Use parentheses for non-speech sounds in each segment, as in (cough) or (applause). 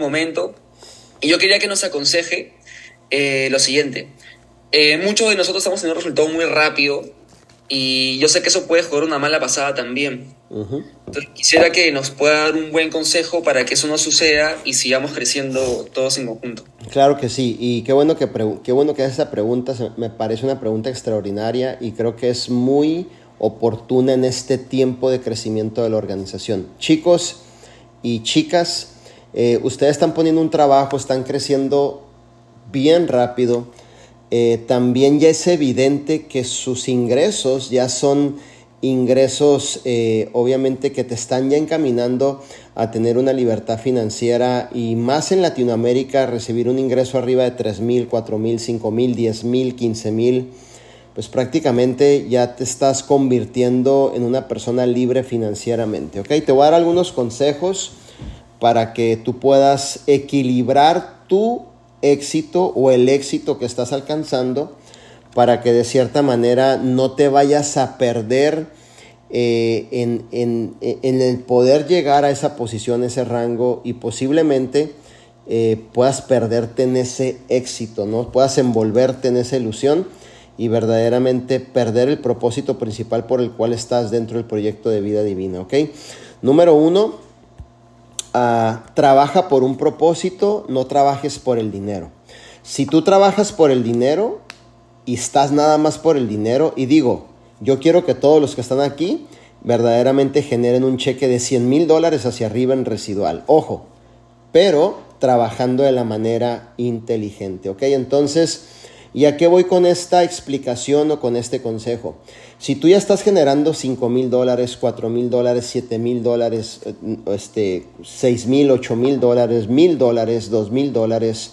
momento. Y yo quería que nos aconseje eh, lo siguiente. Eh, muchos de nosotros estamos teniendo un resultado muy rápido y yo sé que eso puede jugar una mala pasada también. Entonces, quisiera que nos pueda dar un buen consejo para que eso no suceda y sigamos creciendo todos en conjunto. Claro que sí, y qué bueno que, qué bueno que esa pregunta, me parece una pregunta extraordinaria y creo que es muy oportuna en este tiempo de crecimiento de la organización. Chicos y chicas, eh, ustedes están poniendo un trabajo, están creciendo bien rápido. Eh, también ya es evidente que sus ingresos ya son ingresos eh, obviamente que te están ya encaminando a tener una libertad financiera y más en Latinoamérica recibir un ingreso arriba de 3 mil, 4 mil, 5 mil, 10 mil, 15 mil, pues prácticamente ya te estás convirtiendo en una persona libre financieramente. ¿ok? Te voy a dar algunos consejos para que tú puedas equilibrar tu éxito o el éxito que estás alcanzando para que de cierta manera no te vayas a perder eh, en, el poder llegar a esa posición, ese rango y posiblemente eh, puedas perderte en ese éxito, ¿no? Puedas envolverte en esa ilusión y verdaderamente perder el propósito principal por el cual estás dentro del proyecto de vida divina. Número uno, ah, trabaja por un propósito, no trabajes por el dinero. Si tú trabajas por el dinero, y estás nada más por el dinero y digo, yo quiero que todos los que están aquí verdaderamente generen un cheque de 100 mil dólares hacia arriba en residual. Ojo, pero trabajando de la manera inteligente, ¿ok? Entonces, ¿y a qué voy con esta explicación o con este consejo? Si tú ya estás generando 5 mil dólares, 4 mil dólares, 7 mil dólares, eh, este, 6 mil, 8 mil dólares, mil dólares, 2 mil dólares,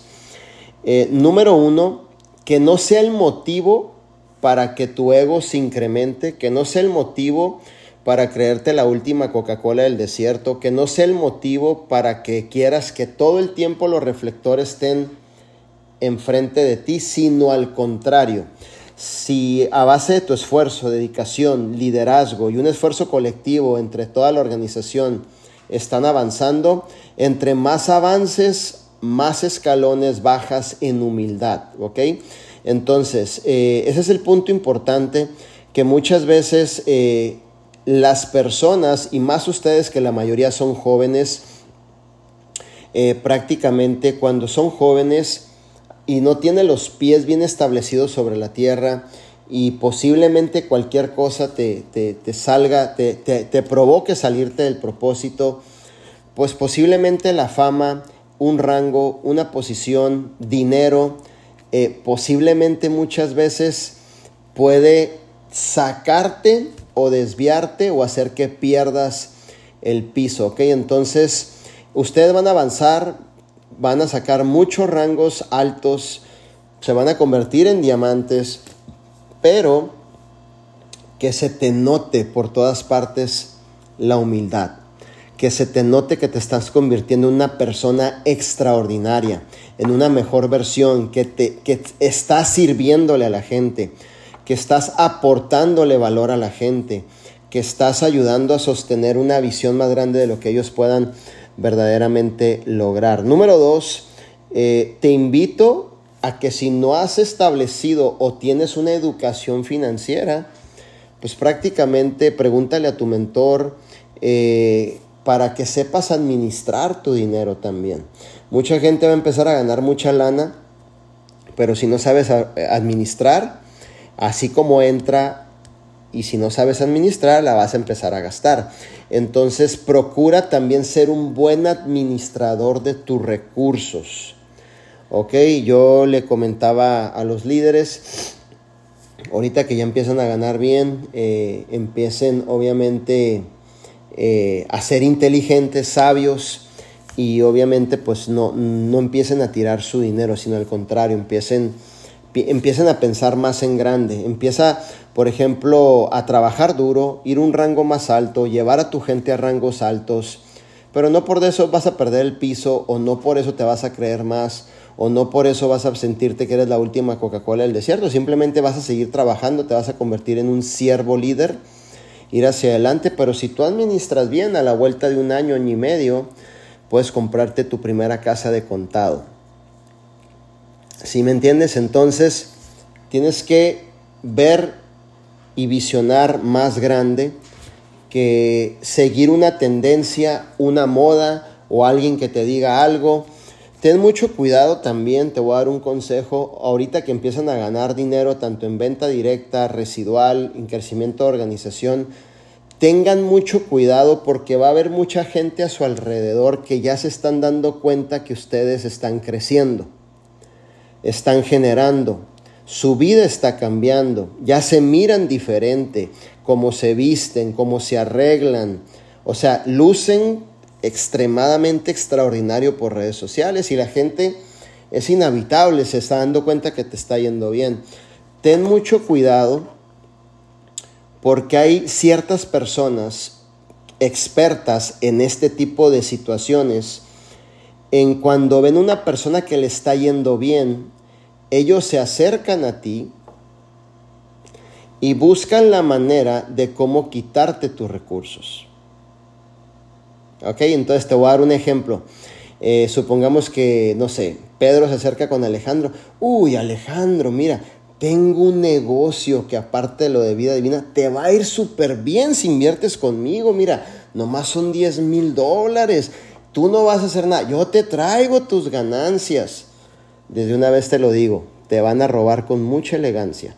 eh, número uno, que no sea el motivo para que tu ego se incremente, que no sea el motivo para creerte la última Coca-Cola del desierto, que no sea el motivo para que quieras que todo el tiempo los reflectores estén enfrente de ti, sino al contrario. Si a base de tu esfuerzo, dedicación, liderazgo y un esfuerzo colectivo entre toda la organización están avanzando, entre más avances, más escalones bajas en humildad, ¿ok? Entonces, eh, ese es el punto importante que muchas veces eh, las personas, y más ustedes que la mayoría son jóvenes, eh, prácticamente cuando son jóvenes y no tienen los pies bien establecidos sobre la tierra, y posiblemente cualquier cosa te, salga, te, te, provoque salirte del propósito, pues posiblemente la fama, un rango, una posición, dinero, eh, posiblemente muchas veces puede sacarte o desviarte o hacer que pierdas el piso, ¿ok? Entonces, ustedes van a avanzar, van a sacar muchos rangos altos, se van a convertir en diamantes, pero que se te note por todas partes la humildad que se te note que te estás convirtiendo en una persona extraordinaria, en una mejor versión, que, te, que estás sirviéndole a la gente, que estás aportándole valor a la gente, que estás ayudando a sostener una visión más grande de lo que ellos puedan verdaderamente lograr. Número dos, eh, te invito a que si no has establecido o tienes una educación financiera, pues prácticamente pregúntale a tu mentor, eh, para que sepas administrar tu dinero también. Mucha gente va a empezar a ganar mucha lana, pero si no sabes administrar, así como entra y si no sabes administrar, la vas a empezar a gastar. Entonces procura también ser un buen administrador de tus recursos. Ok, yo le comentaba a los líderes, ahorita que ya empiezan a ganar bien, eh, empiecen obviamente eh, a ser inteligentes, sabios y obviamente pues no, no empiecen a tirar su dinero, sino al contrario, empiecen, empiecen a pensar más en grande. Empieza, por ejemplo, a trabajar duro, ir un rango más alto, llevar a tu gente a rangos altos, pero no por eso vas a perder el piso o no por eso te vas a creer más o no por eso vas a sentirte que eres la última Coca-Cola del desierto, simplemente vas a seguir trabajando, te vas a convertir en un siervo líder ir hacia adelante, pero si tú administras bien a la vuelta de un año, año y medio, puedes comprarte tu primera casa de contado. ¿Sí me entiendes? Entonces, tienes que ver y visionar más grande que seguir una tendencia, una moda o alguien que te diga algo. Ten mucho cuidado también, te voy a dar un consejo, ahorita que empiezan a ganar dinero tanto en venta directa, residual, en crecimiento de organización, tengan mucho cuidado porque va a haber mucha gente a su alrededor que ya se están dando cuenta que ustedes están creciendo, están generando, su vida está cambiando, ya se miran diferente, cómo se visten, cómo se arreglan, o sea, lucen extremadamente extraordinario por redes sociales y la gente es inhabitable, se está dando cuenta que te está yendo bien. Ten mucho cuidado porque hay ciertas personas expertas en este tipo de situaciones en cuando ven una persona que le está yendo bien, ellos se acercan a ti y buscan la manera de cómo quitarte tus recursos. ¿Ok? Entonces te voy a dar un ejemplo. Eh, supongamos que, no sé, Pedro se acerca con Alejandro. Uy, Alejandro, mira, tengo un negocio que aparte de lo de vida divina, te va a ir súper bien si inviertes conmigo. Mira, nomás son 10 mil dólares. Tú no vas a hacer nada. Yo te traigo tus ganancias. Desde una vez te lo digo, te van a robar con mucha elegancia.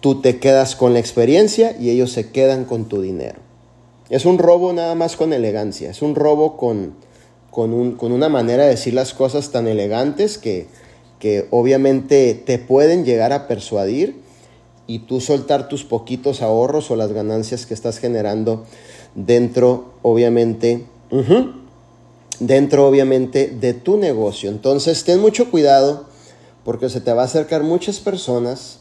Tú te quedas con la experiencia y ellos se quedan con tu dinero. Es un robo nada más con elegancia, es un robo con, con, una manera de decir las cosas tan elegantes que, que obviamente te pueden llegar a persuadir y tú soltar tus poquitos ahorros o las ganancias que estás generando dentro, obviamente, dentro, obviamente, de tu negocio. Entonces, ten mucho cuidado porque se te va a acercar muchas personas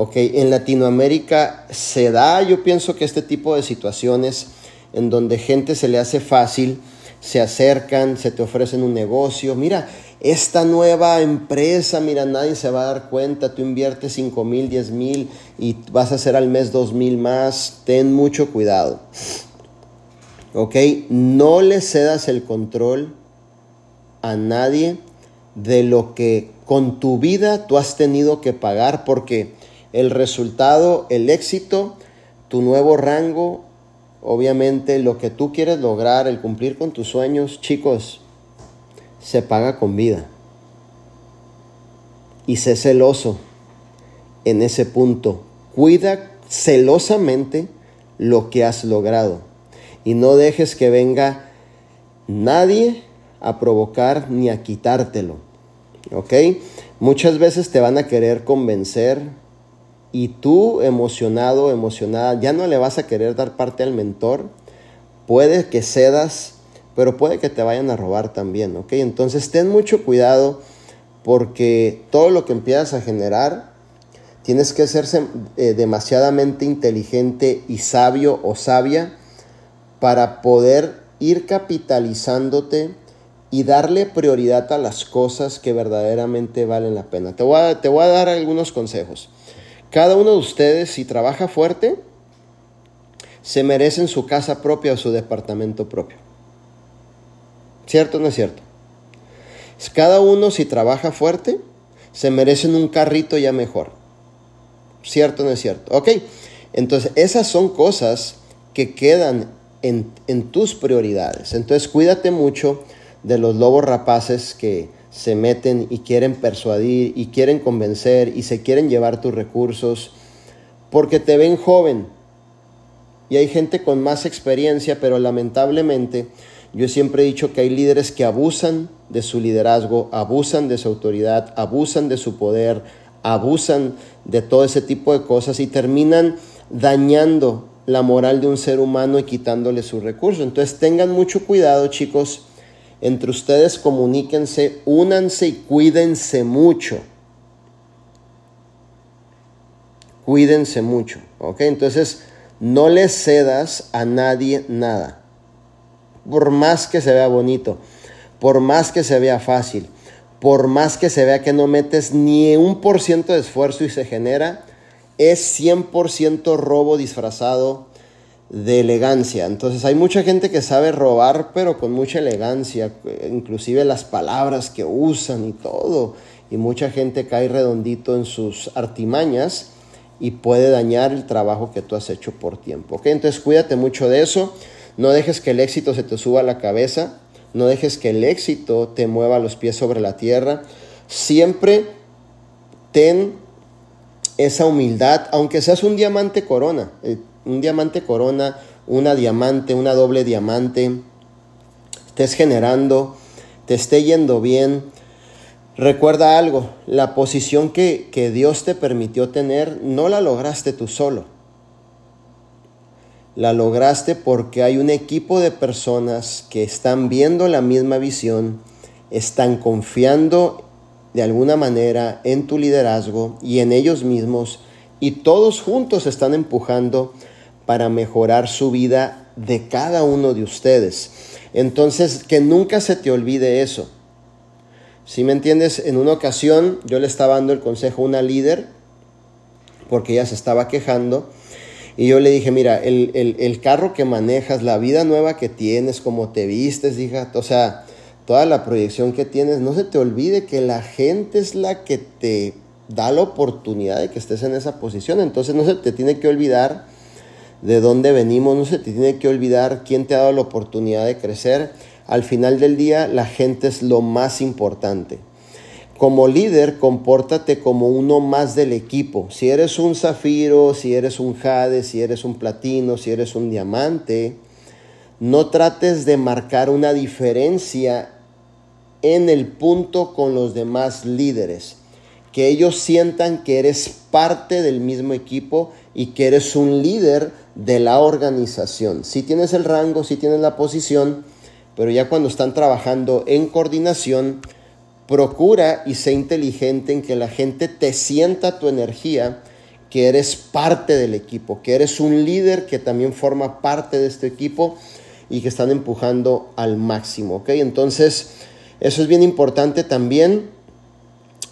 Ok, en Latinoamérica se da, yo pienso que este tipo de situaciones en donde gente se le hace fácil, se acercan, se te ofrecen un negocio, mira, esta nueva empresa, mira, nadie se va a dar cuenta, tú inviertes 5 mil, 10 mil y vas a hacer al mes 2 mil más, ten mucho cuidado. Ok, no le cedas el control a nadie de lo que con tu vida tú has tenido que pagar porque el resultado, el éxito, tu nuevo rango, obviamente lo que tú quieres lograr, el cumplir con tus sueños, chicos, se paga con vida. Y sé celoso en ese punto. Cuida celosamente lo que has logrado. Y no dejes que venga nadie a provocar ni a quitártelo. ¿Ok? Muchas veces te van a querer convencer y tú emocionado, emocionada, ya no le vas a querer dar parte al mentor, puede que cedas, pero puede que te vayan a robar también, ¿ok? Entonces ten mucho cuidado porque todo lo que empiezas a generar, tienes que ser eh, demasiadamente inteligente y sabio o sabia para poder ir capitalizándote y darle prioridad a las cosas que verdaderamente valen la pena. Te voy a, te voy a dar algunos consejos. Cada uno de ustedes, si trabaja fuerte, se merecen su casa propia o su departamento propio. ¿Cierto o no es cierto? Cada uno, si trabaja fuerte, se merecen un carrito ya mejor. ¿Cierto o no es cierto? Ok, entonces esas son cosas que quedan en, en tus prioridades. Entonces cuídate mucho de los lobos rapaces que se meten y quieren persuadir y quieren convencer y se quieren llevar tus recursos porque te ven joven. Y hay gente con más experiencia, pero lamentablemente yo siempre he dicho que hay líderes que abusan de su liderazgo, abusan de su autoridad, abusan de su poder, abusan de todo ese tipo de cosas y terminan dañando la moral de un ser humano y quitándole sus recursos. Entonces tengan mucho cuidado, chicos, entre ustedes comuníquense, únanse y cuídense mucho. Cuídense mucho, ¿ok? Entonces, no le cedas a nadie nada. Por más que se vea bonito, por más que se vea fácil, por más que se vea que no metes ni un por ciento de esfuerzo y se genera, es 100% robo disfrazado de elegancia. Entonces hay mucha gente que sabe robar, pero con mucha elegancia, inclusive las palabras que usan y todo. Y mucha gente cae redondito en sus artimañas y puede dañar el trabajo que tú has hecho por tiempo. Entonces cuídate mucho de eso. No dejes que el éxito se te suba a la cabeza. No dejes que el éxito te mueva los pies sobre la tierra. Siempre ten esa humildad, aunque seas un diamante corona. Eh, un diamante corona, una diamante, una doble diamante, estés generando, te esté yendo bien. Recuerda algo, la posición que, que Dios te permitió tener no la lograste tú solo. La lograste porque hay un equipo de personas que están viendo la misma visión, están confiando de alguna manera en tu liderazgo y en ellos mismos y todos juntos están empujando para mejorar su vida de cada uno de ustedes. Entonces, que nunca se te olvide eso. Si me entiendes, en una ocasión yo le estaba dando el consejo a una líder, porque ella se estaba quejando, y yo le dije, mira, el, el, carro que manejas, la vida nueva que tienes, como te vistes, hija, o sea, toda la proyección que tienes, no se te olvide que la gente es la que te da la oportunidad de que estés en esa posición. Entonces no se te tiene que olvidar de dónde venimos, no se te tiene que olvidar quién te ha dado la oportunidad de crecer. Al final del día, la gente es lo más importante. Como líder, compórtate como uno más del equipo. Si eres un zafiro, si eres un jade, si eres un platino, si eres un diamante, no trates de marcar una diferencia en el punto con los demás líderes. Que ellos sientan que eres parte del mismo equipo y que eres un líder de la organización. Si tienes el rango, si tienes la posición, pero ya cuando están trabajando en coordinación, procura y sé inteligente en que la gente te sienta tu energía, que eres parte del equipo, que eres un líder que también forma parte de este equipo y que están empujando al máximo, ¿ok? Entonces, eso es bien importante también.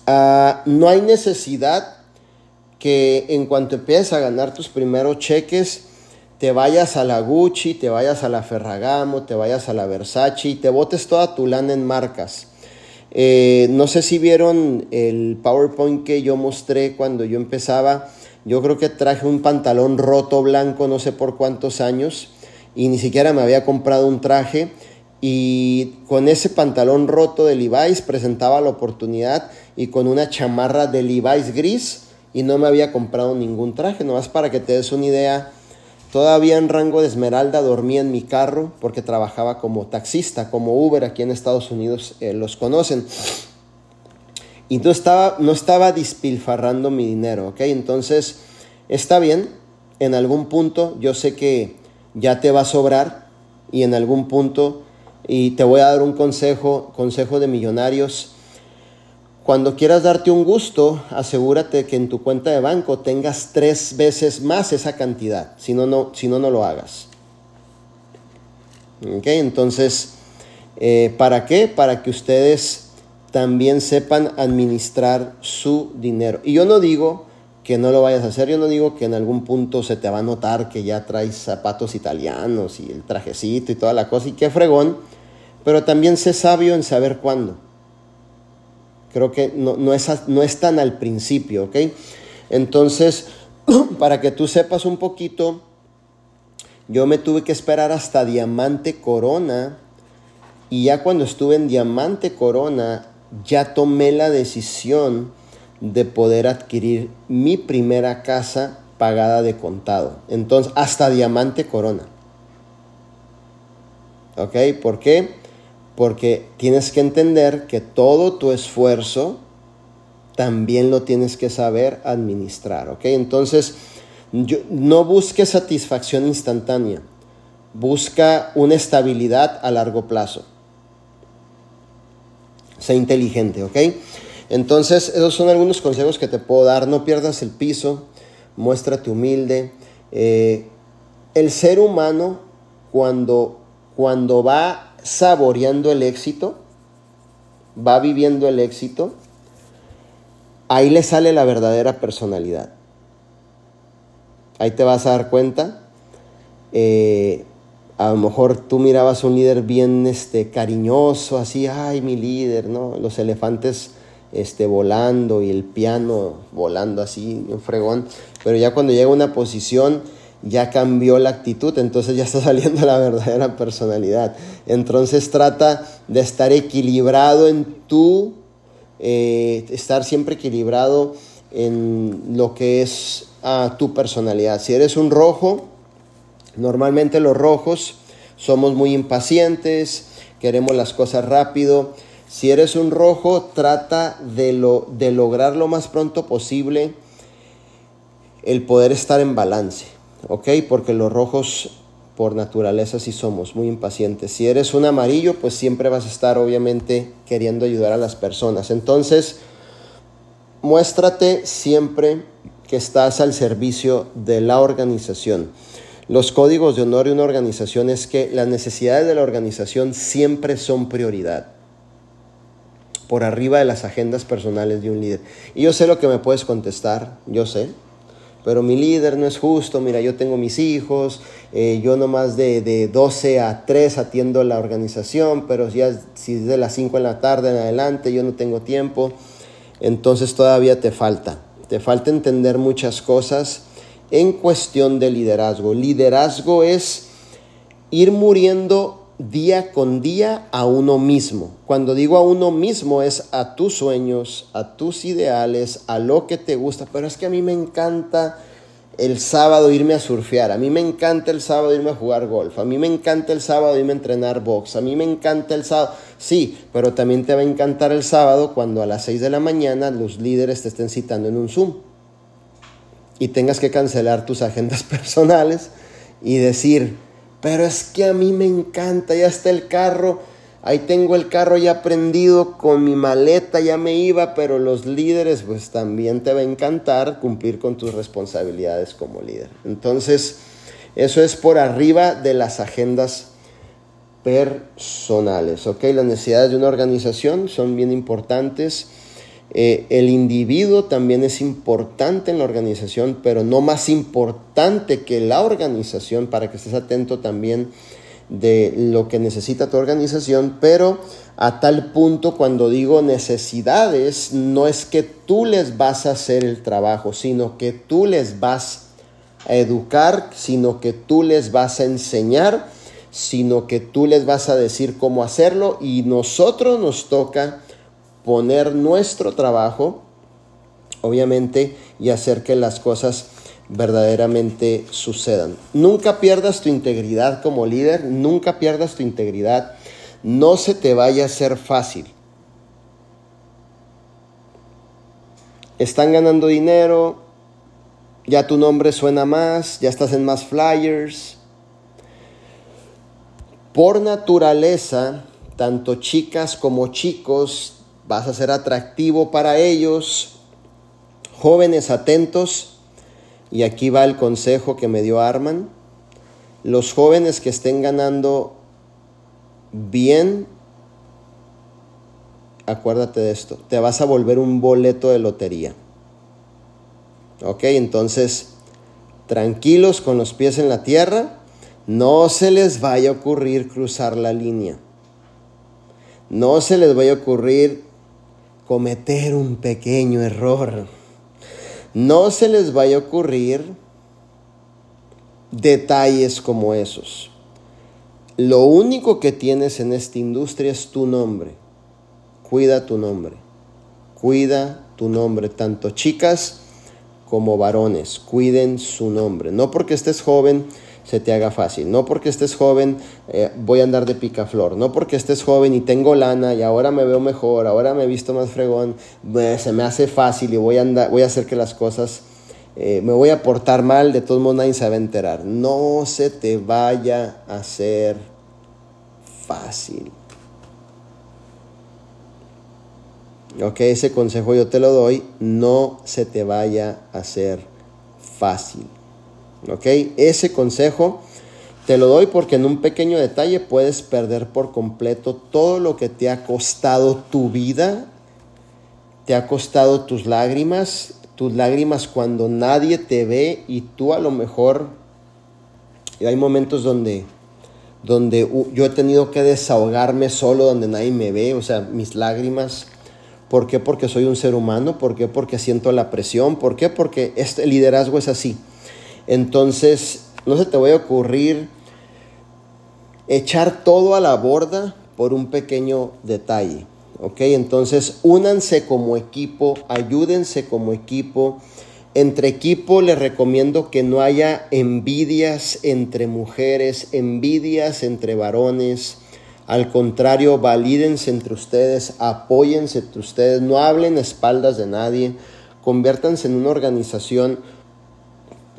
Ah, no hay necesidad que en cuanto empieces a ganar tus primeros cheques, te vayas a la Gucci, te vayas a la Ferragamo, te vayas a la Versace y te botes toda tu lana en marcas. Eh, no sé si vieron el PowerPoint que yo mostré cuando yo empezaba. Yo creo que traje un pantalón roto blanco no sé por cuántos años y ni siquiera me había comprado un traje. Y con ese pantalón roto de Levi's presentaba la oportunidad y con una chamarra de Levi's gris y no me había comprado ningún traje. Nomás para que te des una idea Todavía en rango de esmeralda dormía en mi carro porque trabajaba como taxista, como Uber aquí en Estados Unidos eh, los conocen. Y no estaba, no estaba dispilfarrando mi dinero, ¿ok? Entonces, está bien, en algún punto yo sé que ya te va a sobrar y en algún punto, y te voy a dar un consejo, consejo de millonarios, cuando quieras darte un gusto, asegúrate que en tu cuenta de banco tengas tres veces más esa cantidad, si no, no, si no, no lo hagas. ¿Ok? Entonces, eh, ¿para qué? Para que ustedes también sepan administrar su dinero. Y yo no digo que no lo vayas a hacer, yo no digo que en algún punto se te va a notar que ya traes zapatos italianos y el trajecito y toda la cosa, y qué fregón, pero también sé sabio en saber cuándo. Creo que no, es, no es tan al principio, ¿ok? Entonces, (clears throat) para que tú sepas un poquito, yo me tuve que esperar hasta Diamante Corona y ya cuando estuve en Diamante Corona, ya tomé la decisión de poder adquirir mi primera casa pagada de contado. Entonces, hasta Diamante Corona. ¿Ok? ¿Por qué? Porque tienes que entender que todo tu esfuerzo también lo tienes que saber administrar, ¿ok? Entonces, no busques satisfacción instantánea, busca una estabilidad a largo plazo. Sé inteligente, ¿ok? Entonces, esos son algunos consejos que te puedo dar. No pierdas el piso, muéstrate humilde. Eh, el ser humano, cuando, cuando va saboreando el éxito, va viviendo el éxito, ahí le sale la verdadera personalidad. Ahí te vas a dar cuenta eh, a lo mejor tú mirabas un líder bien este, cariñoso, así, ay, mi líder, ¿no? Los elefantes este, volando y el piano volando así, un fregón. Pero ya cuando llega a una posición, ya cambió la actitud, entonces ya está (laughs) saliendo la verdadera personalidad. Entonces trata de estar equilibrado en tu, eh, estar siempre equilibrado en lo que es ah, tu personalidad. Si eres un rojo, Normalmente los rojos somos muy impacientes, queremos las cosas rápido. Si eres un rojo, trata de, lo, de lograr lo más pronto posible el poder estar en balance, ¿ok? Porque los rojos por naturaleza sí somos muy impacientes. Si eres un amarillo, pues siempre vas a estar obviamente queriendo ayudar a las personas. Entonces, muéstrate siempre que estás al servicio de la organización. Los códigos de honor de una organización es que las necesidades de la organización siempre son prioridad, por arriba de las agendas personales de un líder. Y yo sé lo que me puedes contestar, yo sé, pero mi líder no es justo, mira, yo tengo mis hijos, eh, yo nomás de, de 12 a 3 atiendo la organización, pero ya si es de las 5 en la tarde en adelante, yo no tengo tiempo, entonces todavía te falta, te falta entender muchas cosas en cuestión de liderazgo. Liderazgo es ir muriendo día con día a uno mismo. Cuando digo a uno mismo es a tus sueños, a tus ideales, a lo que te gusta. Pero es que a mí me encanta el sábado irme a surfear, a mí me encanta el sábado irme a jugar golf, a mí me encanta el sábado irme a entrenar box, a mí me encanta el sábado. Sí, pero también te va a encantar el sábado cuando a las 6 de la mañana los líderes te estén citando en un Zoom y tengas que cancelar tus agendas (laughs) personales y decir, pero es que a mí me encanta, ya está el carro, ahí tengo el carro ya prendido con mi maleta, ya me iba, pero los líderes pues también te va a encantar cumplir con tus responsabilidades como líder. Entonces, eso es por arriba de las agendas personales, ¿ok? Las necesidades de una organización son bien importantes eh, el individuo también es importante en la organización, pero no más importante que la organización, para que estés atento también de lo que necesita tu organización, pero a tal punto cuando digo necesidades, no es que tú les vas a hacer el trabajo, sino que tú les vas a educar, sino que tú les vas a enseñar, sino que tú les vas a decir cómo hacerlo y nosotros nos toca poner nuestro trabajo, obviamente, y hacer que las cosas verdaderamente sucedan. Nunca pierdas tu integridad como líder, nunca pierdas tu integridad. No se te vaya a hacer fácil. Están ganando dinero, ya tu nombre suena más, ya estás en más flyers. Por naturaleza, tanto chicas como chicos vas a ser atractivo para ellos. Jóvenes atentos, y aquí va el consejo que me dio Arman, los jóvenes que estén ganando bien, acuérdate de esto, te vas a volver un boleto de lotería. Ok, entonces, tranquilos con los pies en la tierra, no se les vaya a ocurrir cruzar la línea. No se les vaya a ocurrir cometer un pequeño error. No se les vaya a ocurrir detalles como esos. Lo único que tienes en esta industria es tu nombre. Cuida tu nombre. Cuida tu nombre. Tanto chicas como varones. Cuiden su nombre. No porque estés joven se te haga fácil. No porque estés joven eh, voy a andar de picaflor. No porque estés joven y tengo lana y ahora me veo mejor, ahora me he visto más fregón, se me hace fácil y voy a, andar, voy a hacer que las cosas, eh, me voy a portar mal, de todos modos nadie se va a enterar. No se te vaya a hacer fácil. Ok, ese consejo yo te lo doy, no se te vaya a hacer fácil. ¿Ok? Ese consejo te lo doy porque en un pequeño detalle puedes perder por completo todo lo que te ha costado tu vida, te ha costado tus lágrimas, tus lágrimas cuando nadie te ve y tú a lo mejor Y hay momentos donde, donde yo he tenido que desahogarme solo, donde nadie me ve, o sea, mis lágrimas. ¿Por qué? Porque soy un ser humano. ¿Por qué? Porque siento la presión. ¿Por qué? Porque este liderazgo es así. Entonces, no se te voy a ocurrir echar todo a la borda por un pequeño detalle. ¿Ok? Entonces, únanse como equipo, ayúdense como equipo. Entre equipo les recomiendo que no haya envidias entre mujeres, envidias entre varones. Al contrario, valídense entre ustedes, apóyense entre ustedes, no hablen a espaldas de nadie, conviértanse en una organización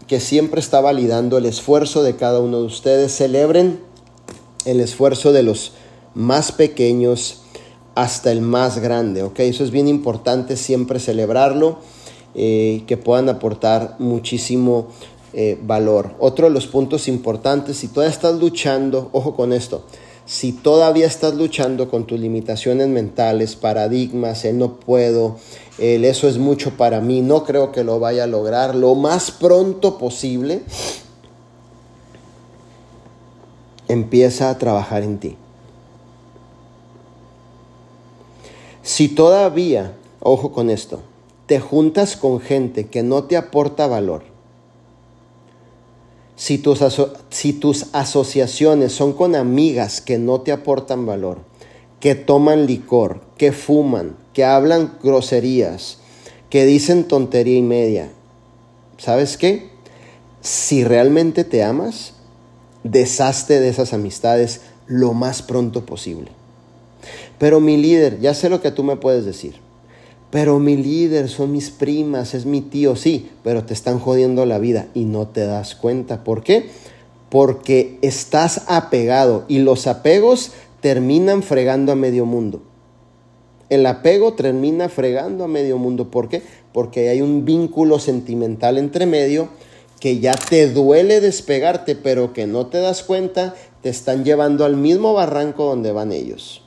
que siempre está validando el esfuerzo de cada uno de ustedes. Celebren el esfuerzo de los más pequeños hasta el más grande, ¿ok? Eso es bien importante siempre celebrarlo, eh, que puedan aportar muchísimo eh, valor. Otro de los puntos importantes, si todavía estás luchando, ojo con esto, si todavía estás luchando con tus limitaciones mentales, paradigmas, el no puedo, el eso es mucho para mí, no creo que lo vaya a lograr, lo más pronto posible, empieza a trabajar en ti. Si todavía, ojo con esto, te juntas con gente que no te aporta valor, si tus, asociaciones son con amigas que no te aportan valor, que toman licor, que fuman, que hablan groserías, que dicen tontería y media, ¿sabes qué? Si realmente te amas, deshazte de esas amistades lo más pronto posible. Pero mi líder, ya sé lo que tú me puedes decir. Pero mi líder son mis primas, es mi tío, sí, pero te están jodiendo la vida y no te das cuenta. ¿Por qué? Porque estás apegado y los apegos terminan fregando a medio mundo. El apego termina fregando a medio mundo. ¿Por qué? Porque hay un vínculo sentimental entre medio que ya te duele despegarte, pero que no te das cuenta, te están llevando al mismo barranco donde van ellos.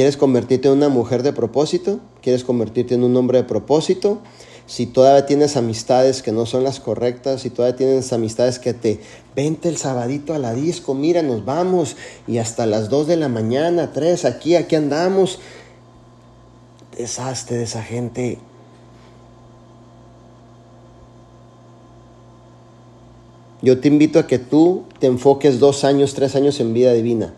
¿Quieres convertirte en una mujer de propósito? ¿Quieres convertirte en un hombre de propósito? Si todavía tienes amistades que no son las correctas, si todavía tienes amistades que te vente el sabadito a la disco, mira, nos vamos y hasta las 2 de la mañana, 3, aquí, aquí andamos. Deshazte de esa gente. Yo te invito a que tú te enfoques dos años, tres años en vida divina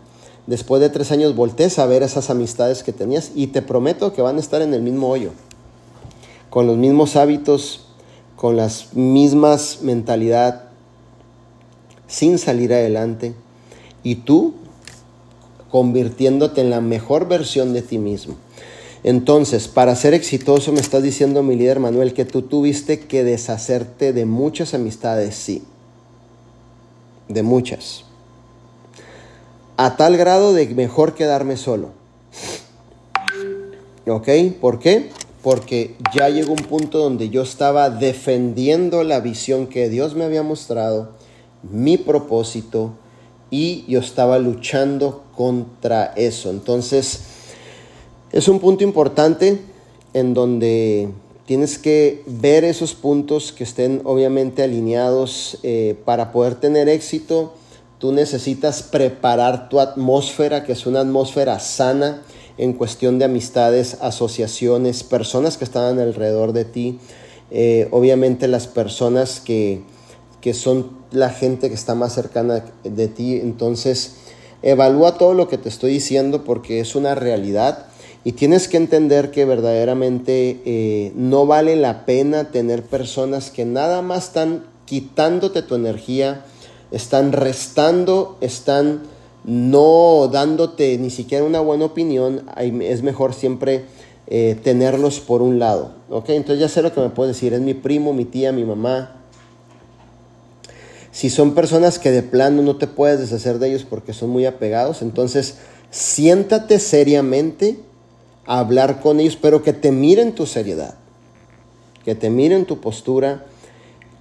después de tres años voltees a ver esas amistades que tenías y te prometo que van a estar en el mismo hoyo, con los mismos hábitos, con las mismas mentalidad, sin salir adelante y tú convirtiéndote en la mejor versión de ti mismo. Entonces, para ser exitoso, me estás diciendo mi líder Manuel que tú tuviste que deshacerte de muchas amistades, sí, de muchas a tal grado de mejor quedarme solo. ¿Ok? ¿Por qué? Porque ya llegó un punto donde yo estaba defendiendo la visión que Dios me había mostrado, mi propósito, y yo estaba luchando contra eso. Entonces, es un punto importante en donde tienes que ver esos puntos que estén obviamente alineados eh, para poder tener éxito Tú necesitas preparar tu atmósfera, que es una atmósfera sana en cuestión de amistades, asociaciones, personas que están alrededor de ti. Eh, obviamente las personas que, que son la gente que está más cercana de ti. Entonces, evalúa todo lo que te estoy diciendo porque es una realidad y tienes que entender que verdaderamente eh, no vale la pena tener personas que nada más están quitándote tu energía, están restando, están no dándote ni siquiera una buena opinión, es mejor siempre eh, tenerlos por un lado. Entonces ya sé lo que me puedes decir, es mi primo, mi tía, mi mamá. Si son personas que de plano no te puedes deshacer de ellos porque son muy apegados, entonces siéntate seriamente a hablar con ellos, pero que te miren tu seriedad, que te miren tu postura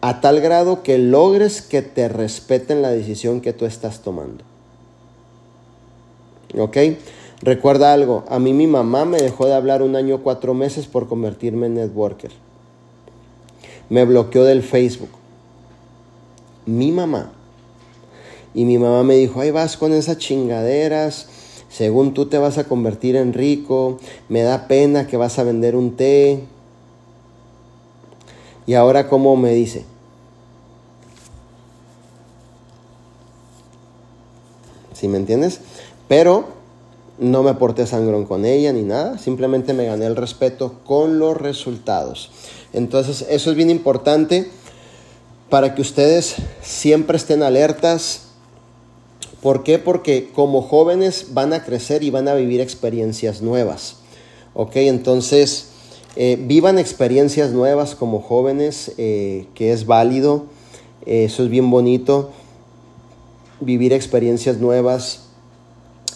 a tal grado que logres que te respeten la decisión que tú estás tomando. ¿Ok? Recuerda algo, a mí mi mamá me dejó de hablar un año cuatro meses por convertirme en networker. Me bloqueó del Facebook. mi mamá. Y mi mamá me dijo, ahí vas con esas chingaderas, según tú te vas a convertir en rico, me da pena que vas a vender un té. Y ahora, ¿cómo me dice? ¿Sí me entiendes? Pero no me porté sangrón con ella ni nada, simplemente me gané el respeto con los resultados. Entonces, eso es bien importante para que ustedes siempre estén alertas. ¿Por qué? Porque como jóvenes van a crecer y van a vivir experiencias nuevas. ¿Ok? Entonces, eh, vivan experiencias nuevas como jóvenes, eh, que es válido. eso es bien bonito vivir experiencias nuevas,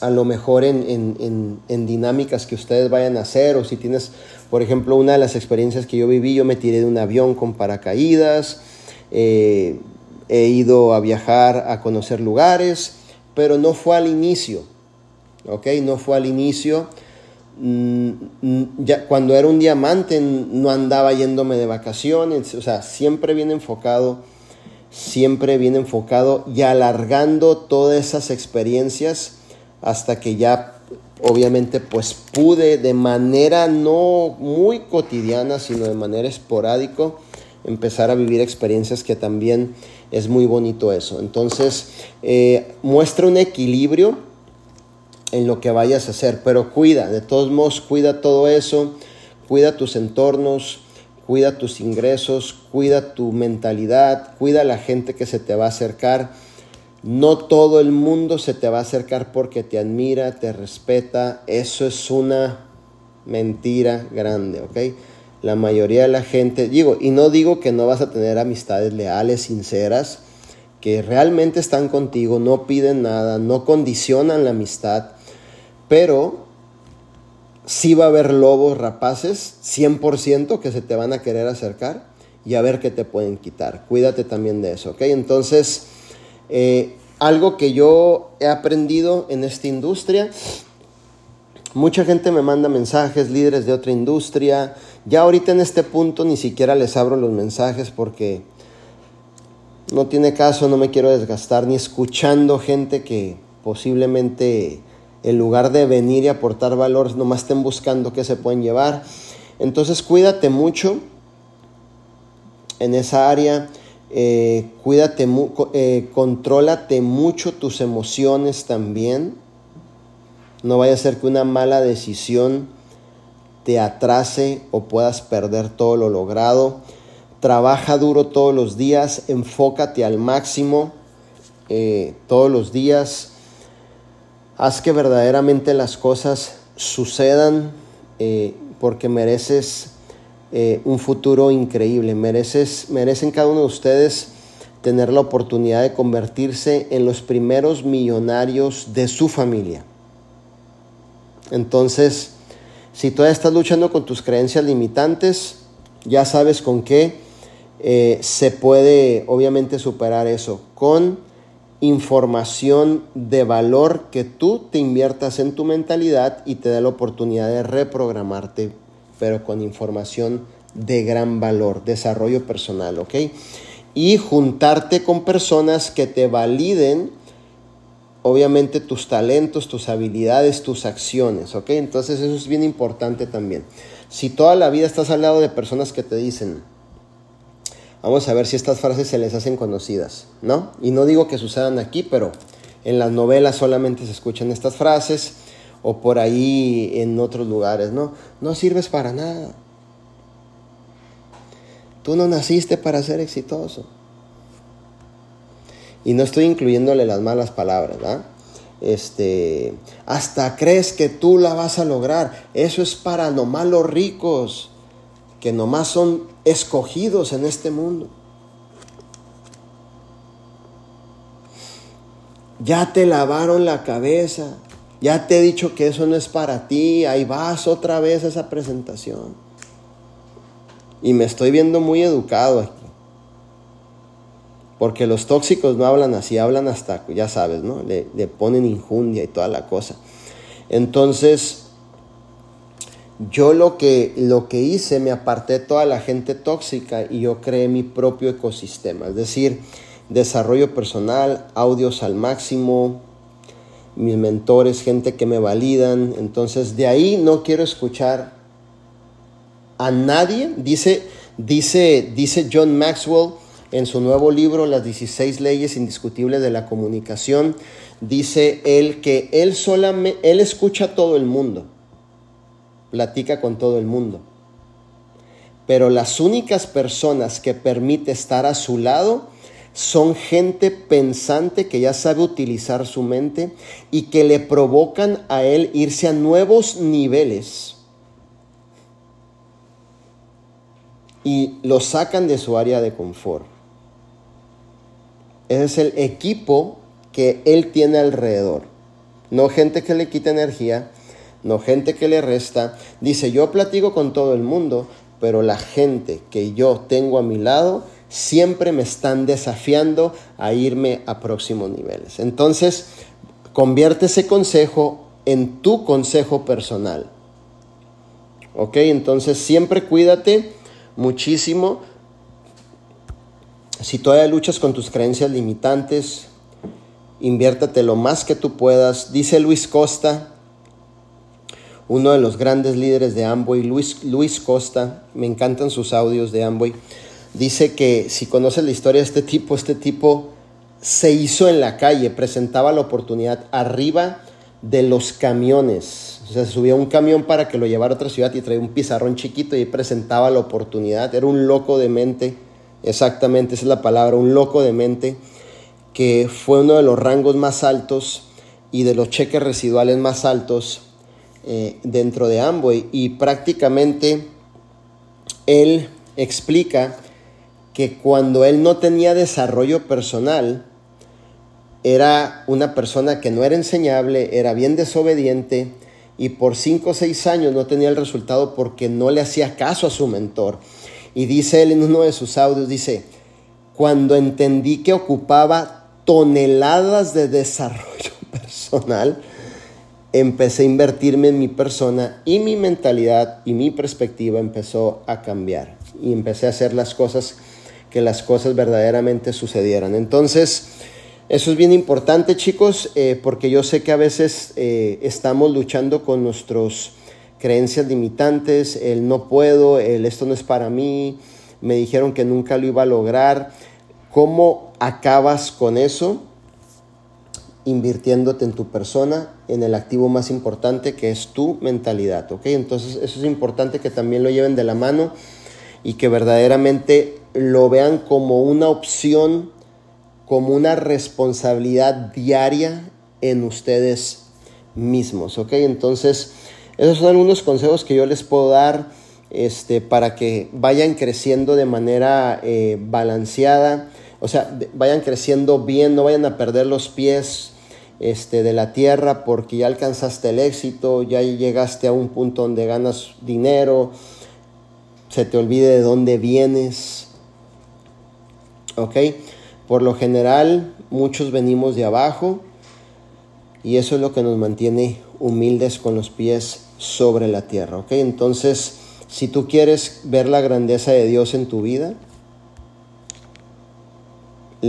a lo mejor en, dinámicas que ustedes vayan a hacer, o si tienes, por ejemplo, una de las experiencias que yo viví, yo me tiré de un avión con paracaídas, eh, he ido a viajar a conocer lugares, pero no fue al inicio, ¿ok? No fue al inicio. Mm, mm, ya, cuando era un diamante no andaba yéndome de vacaciones, o sea, siempre bien enfocado siempre bien enfocado y alargando todas esas experiencias hasta que ya obviamente pues pude de manera no muy cotidiana sino de manera esporádico empezar a vivir experiencias que también es muy bonito eso. Entonces eh, muestra un equilibrio en lo que vayas a hacer pero cuida de todos modos cuida todo eso cuida tus entornos cuida tus ingresos, cuida tu mentalidad, cuida la gente que se te va a acercar. No todo el mundo se te va a acercar porque te admira, te respeta. Eso es una mentira grande, ¿ok? La mayoría de la gente, digo, y no digo que no vas a tener amistades leales, sinceras, que realmente están contigo, no piden nada, no condicionan la amistad, pero sí va a haber lobos rapaces, 100% que se te van a querer acercar y a ver qué te pueden quitar. Cuídate también de eso, ¿ok? Entonces, eh, algo que yo he aprendido en esta industria, mucha gente me manda mensajes, líderes de otra industria. Ya ahorita en este punto ni siquiera les abro los mensajes porque no tiene caso, no me quiero desgastar ni escuchando gente que posiblemente en lugar de venir y aportar valor, nomás estén buscando qué se pueden llevar. Entonces cuídate mucho en esa área, eh, cuídate, eh, contrólate mucho tus emociones también. No vaya a ser que una mala decisión te atrase o puedas perder todo lo logrado. Trabaja duro todos los días, enfócate al máximo eh, todos los días Haz que verdaderamente las cosas sucedan eh, porque mereces eh, un futuro increíble. Mereces, merecen cada uno de ustedes tener la oportunidad de convertirse en los primeros millonarios de su familia. Entonces, si todavía estás luchando con tus creencias limitantes, ya sabes con qué eh, se puede obviamente superar eso, con información de valor que tú te inviertas en tu mentalidad y te dé la oportunidad de reprogramarte, pero con información de gran valor, desarrollo personal, ¿ok? Y juntarte con personas que te validen, obviamente, tus talentos, tus habilidades, tus acciones, ¿ok? Entonces eso es bien importante también. Si toda la vida estás al lado de personas que te dicen, Vamos a ver si estas frases se les hacen conocidas, ¿no? Y no digo que sucedan aquí, pero en las novelas solamente se escuchan estas frases o por ahí en otros lugares, ¿no? No sirves para nada. Tú no naciste para ser exitoso. Y no estoy incluyéndole las malas palabras, ¿verdad? Este, hasta crees que tú la vas a lograr. Eso es para los ricos que nomás son escogidos en este mundo. Ya te lavaron la cabeza, ya te he dicho que eso no es para ti, ahí vas otra vez a esa presentación. Y me estoy viendo muy educado aquí. Porque los tóxicos no hablan así, hablan hasta, ya sabes, ¿no? Le, le ponen injundia y toda la cosa. Entonces, yo lo que, lo que hice, me aparté de toda la gente tóxica y yo creé mi propio ecosistema. Es decir, desarrollo personal, audios al máximo, mis mentores, gente que me validan. Entonces de ahí no quiero escuchar a nadie. Dice, dice, dice John Maxwell en su nuevo libro, Las 16 leyes indiscutibles de la comunicación, dice él que él solamente, él escucha a todo el mundo, platica con todo el mundo. Pero las únicas personas que permite estar a su lado son gente pensante que ya sabe utilizar su mente y que le provocan a él irse a nuevos niveles y lo sacan de su área de confort. Ese es el equipo que él tiene alrededor. No gente que le quita energía, no gente que le resta. Dice, yo platico con todo el mundo, pero la gente que yo tengo a mi lado siempre me están desafiando a irme a próximos niveles. Entonces, convierte ese consejo en tu consejo personal. ¿Ok? Entonces, siempre cuídate muchísimo. Si todavía luchas con tus creencias limitantes, inviértate lo más que tú puedas. Dice Luis Costa, uno de los grandes líderes de Amway, Luis, Luis Costa, me encantan sus audios de Amway dice que si conoces la historia de este tipo, este tipo se hizo en la calle, presentaba la oportunidad arriba de los camiones. O sea, se subía un camión para que lo llevara a otra ciudad y traía un pizarrón chiquito y presentaba la oportunidad. Era un loco de mente, exactamente, esa es la palabra, un loco de mente, que fue uno de los rangos más altos y de los cheques residuales más altos eh, dentro de Amway. Y prácticamente él explica que cuando él no tenía desarrollo personal, era una persona que no era enseñable, era bien desobediente y por cinco o seis años no tenía el resultado porque no le hacía caso a su mentor. Y dice él en uno de sus audios, dice, cuando entendí que ocupaba toneladas de desarrollo (laughs) personal, empecé a invertirme en mi persona y mi mentalidad y mi perspectiva empezó a cambiar. Y empecé a hacer las cosas que las cosas verdaderamente sucedieran. Entonces, eso es bien importante, chicos, eh, porque yo sé que a veces eh, estamos luchando con nuestras creencias limitantes, el no puedo, el esto no es para mí, me dijeron que nunca lo iba a lograr. ¿Cómo acabas con eso? Invirtiéndote en tu persona, en el activo más importante que es tu mentalidad, ¿ok? Entonces eso es importante que también lo lleven de la mano y que verdaderamente lo vean como una opción, como una responsabilidad diaria en ustedes mismos, ¿ok? Entonces, esos son algunos consejos que yo les puedo dar este, para que vayan creciendo de manera eh, balanceada, o sea, vayan creciendo bien, no vayan a perder los pies este, de la tierra porque ya alcanzaste el éxito, ya llegaste a un punto donde ganas dinero, se te olvide de dónde vienes, ¿ok? Por lo general, muchos venimos de abajo y eso es lo que nos mantiene humildes con los pies sobre la tierra, ¿ok? Entonces, si tú quieres ver la grandeza de Dios en tu vida,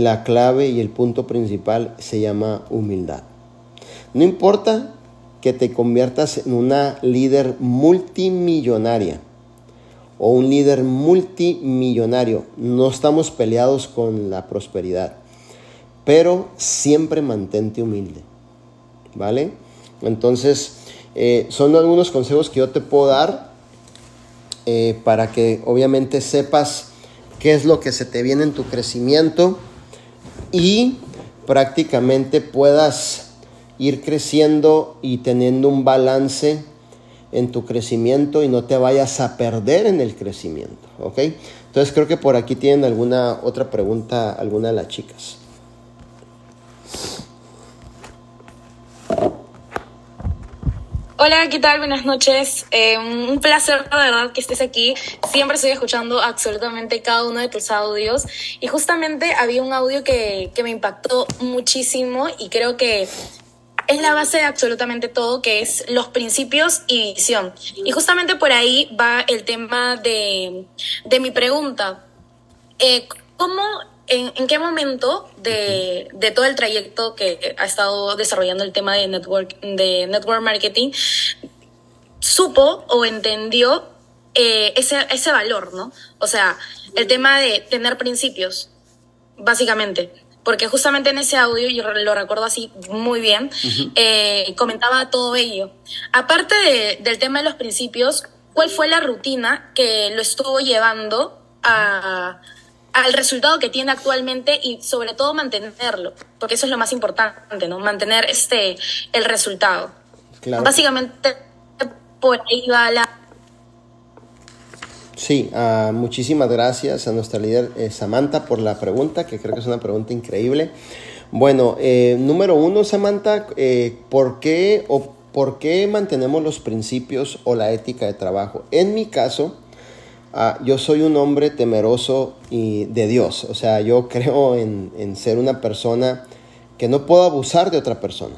la clave y el punto principal se llama humildad. No importa que te conviertas en una líder multimillonaria o un líder multimillonario. No estamos peleados con la prosperidad, pero siempre mantente humilde, ¿vale? Entonces, eh, son algunos consejos que yo te puedo dar eh, para que obviamente sepas qué es lo que se te viene en tu crecimiento y prácticamente puedas ir creciendo y teniendo un balance en tu crecimiento y no te vayas a perder en el crecimiento, ¿ok? Entonces creo que por aquí tienen alguna otra pregunta, alguna de las chicas. Hola, ¿qué tal? Buenas noches. Eh, un placer, la verdad, que estés aquí. Siempre estoy escuchando absolutamente cada uno de tus audios. Y justamente había un audio que, que me impactó muchísimo y creo que es la base de absolutamente todo, que es los principios y visión. Y justamente por ahí va el tema de, mi pregunta. Eh, ¿Cómo ¿en, qué momento de, de, todo el trayecto que ha estado desarrollando el tema de network, de network marketing supo o entendió eh, ese, ese valor, ¿no? O sea, el tema de tener principios, básicamente porque justamente en ese audio, yo lo recuerdo así muy bien, eh, comentaba todo ello. Aparte del tema de los principios, ¿cuál fue la rutina que lo estuvo llevando a, al resultado que tiene actualmente y sobre todo mantenerlo? Porque eso es lo más importante, ¿no? Mantener este, el resultado. Básicamente, por ahí va la Sí, uh, muchísimas gracias a nuestra líder eh, Samantha por la pregunta, que creo que es una pregunta increíble. Bueno, eh, número uno, Samantha, eh, ¿por qué o por qué mantenemos los principios o la ética de trabajo? En mi caso, uh, yo soy un hombre temeroso y de Dios, o sea, yo (laughs) creo en, en ser una persona que no puedo abusar de otra persona.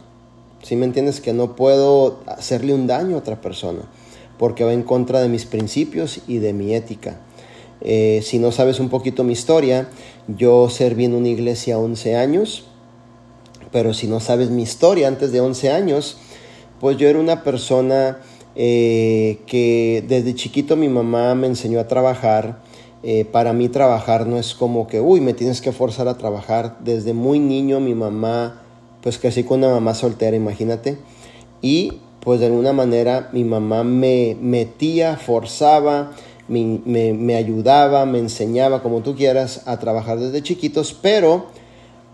¿Sí me entiendes? Que no puedo hacerle un daño a otra persona porque va en contra de mis principios y de mi ética. Eh, si no sabes un poquito mi historia, yo serví en una iglesia 11 años, pero si no sabes mi historia antes de 11 años, pues yo era una persona eh, que desde chiquito mi mamá me enseñó a trabajar. Eh, para mí trabajar no es como que, uy, me tienes que forzar a trabajar. Desde muy niño mi mamá, pues crecí con una mamá soltera, imagínate. Y pues de alguna manera mi mamá me metía, forzaba, me, ayudaba, me enseñaba, como tú quieras, a trabajar desde chiquitos, pero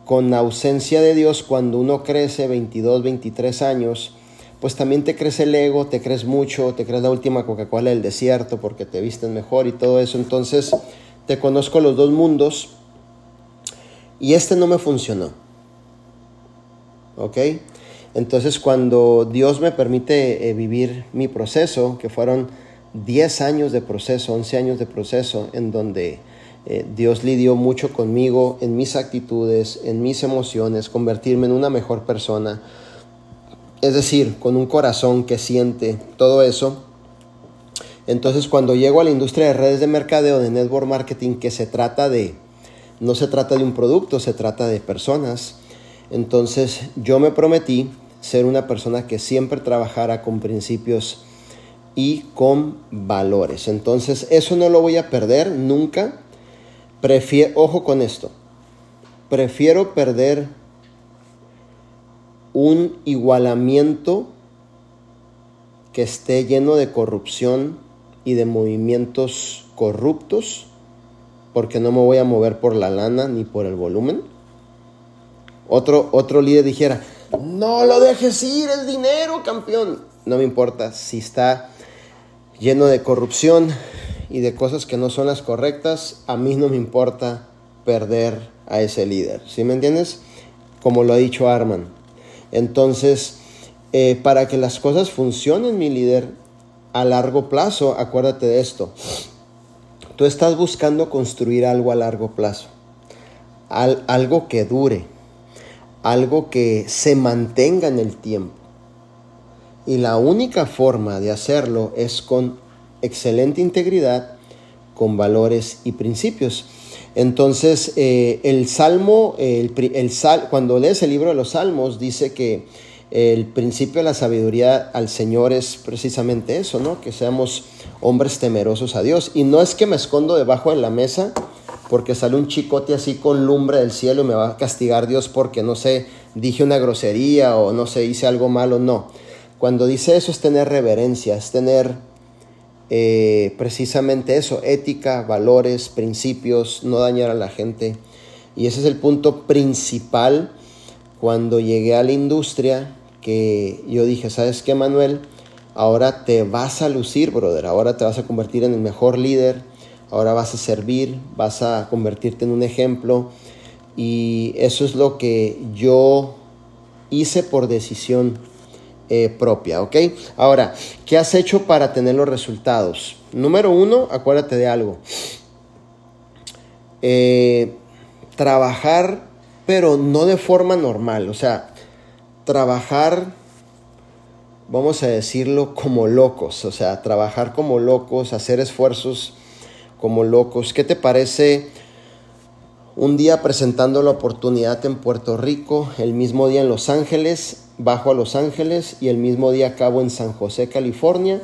con ausencia de Dios, cuando uno crece 22, 23 años, pues también te crece el ego, te crees mucho, te crees la última Coca-Cola del desierto porque te visten mejor y todo eso. Entonces, te conozco los dos mundos y este no me funcionó. ¿Ok? Entonces cuando Dios me permite eh, vivir mi proceso, que fueron 10 años de proceso, 11 años de proceso, en donde eh, Dios lidió mucho conmigo en mis actitudes, en mis emociones, convertirme en una mejor persona, es decir, con un corazón que siente todo eso. Entonces cuando llego a la industria de redes de mercadeo, de network marketing, que se trata de, no se trata de un producto, se trata de personas, entonces yo me prometí ser una persona que siempre trabajara con principios y con valores. Entonces, eso no lo voy a perder nunca. Prefiero, ojo con esto, prefiero perder un igualamiento que esté lleno de corrupción y de movimientos corruptos, porque no me voy a mover por la lana ni por el volumen. Otro, otro líder dijera, no lo dejes ir, el dinero, campeón. No me importa si está lleno de corrupción y de cosas que no son las correctas, a mí no me importa perder a ese líder. ¿Sí me entiendes? Como lo ha dicho Arman. Entonces, eh, para que las cosas funcionen, mi líder, a largo plazo, acuérdate de esto. Tú estás buscando construir algo a largo plazo. algo que dure algo que se mantenga en el tiempo. Y la única forma de hacerlo es con excelente integridad, con valores y principios. Entonces, eh, el Salmo, el, sal, cuando lees el libro de los Salmos, dice que el principio de la sabiduría al Señor es precisamente eso, ¿no? Que seamos hombres temerosos a Dios. Y no es que me escondo debajo de la mesa porque sale un chicote así con lumbre del cielo y me va a castigar Dios porque no sé, dije una grosería o no sé, hice algo malo, no. Cuando dice eso es tener reverencia, es tener eh, precisamente eso, ética, valores, principios, no dañar a la gente. Y ese es el punto principal cuando llegué a la industria que yo dije, ¿sabes qué, Manuel? Ahora te vas a lucir, brother, ahora te vas a convertir en el mejor líder ahora vas a servir, vas a convertirte en un ejemplo y eso es lo que yo hice por decisión eh, propia, ¿ok? Ahora, ¿qué has hecho para tener los resultados? Número uno, acuérdate de algo. Eh, trabajar, pero no de forma normal, o sea, trabajar, vamos a decirlo, como locos, o sea, trabajar como locos, hacer esfuerzos como locos. ¿Qué te parece Un día presentando la oportunidad en Puerto Rico, el mismo día en Los Ángeles, bajo a Los Ángeles y el mismo día acabo en San José, California.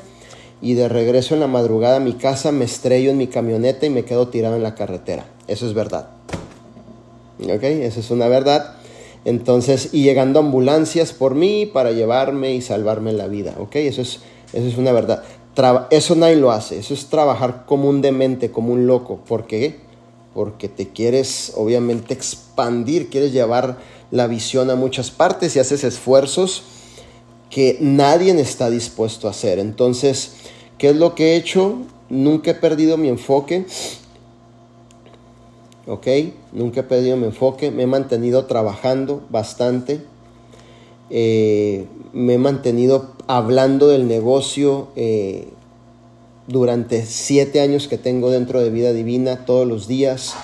Y de regreso en la madrugada a mi casa me estrello en mi camioneta y me quedo tirado en la carretera. Eso es verdad. ¿Ok? Esa es una verdad. Entonces, y llegando ambulancias por mí para llevarme y salvarme la vida. ¿Ok? Eso es, eso es una verdad. eso nadie lo hace. Eso es trabajar como un demente, como un loco. ¿Por qué? porque te quieres obviamente expandir, quieres llevar la visión a muchas partes y haces esfuerzos que nadie está dispuesto a hacer. Entonces, ¿qué es lo que he hecho? Nunca he perdido mi enfoque. ¿Ok? Nunca he perdido mi enfoque. Me he mantenido trabajando bastante. Eh, me he mantenido hablando del negocio eh, durante siete años que tengo dentro de Vida Divina todos los días.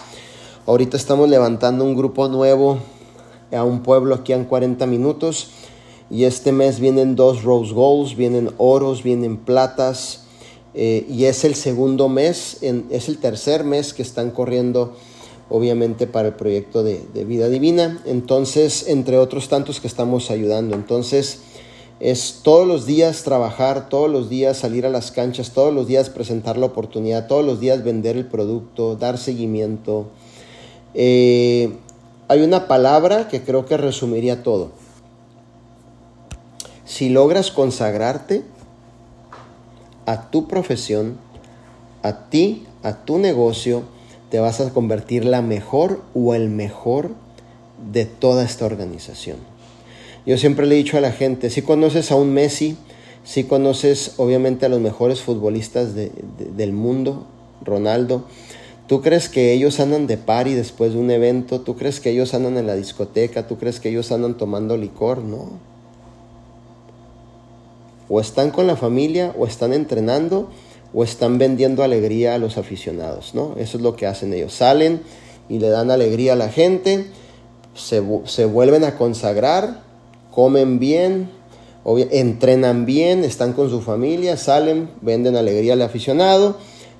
Ahorita estamos levantando un grupo nuevo a un pueblo aquí en 40 minutos. Y este mes vienen dos Rose Golds, vienen oros, vienen platas. Eh, y es el segundo mes, es el tercer mes que están corriendo obviamente para el proyecto de, de vida divina. Entonces, entre otros tantos que estamos ayudando. Entonces, es todos los días trabajar, todos los días salir a las canchas, todos los días presentar la oportunidad, todos los días vender el producto, dar seguimiento. Eh, hay una palabra que creo que resumiría todo. Si logras consagrarte a tu profesión, a ti, a tu negocio, te vas a convertir la mejor o el mejor de toda esta organización. Yo siempre le he dicho a la gente, si conoces a un Messi, si conoces obviamente a los mejores futbolistas del mundo, Ronaldo, ¿tú crees que ellos andan de party después de un evento? ¿Tú crees que ellos andan en la discoteca? ¿Tú crees que ellos andan tomando licor? No. O están con la familia, o están entrenando, o están vendiendo alegría a los aficionados, ¿no? Eso es lo que hacen ellos. Salen y le dan alegría a la gente, se, se vuelven a consagrar comen bien, entrenan bien, están con su familia, salen, venden alegría al aficionado,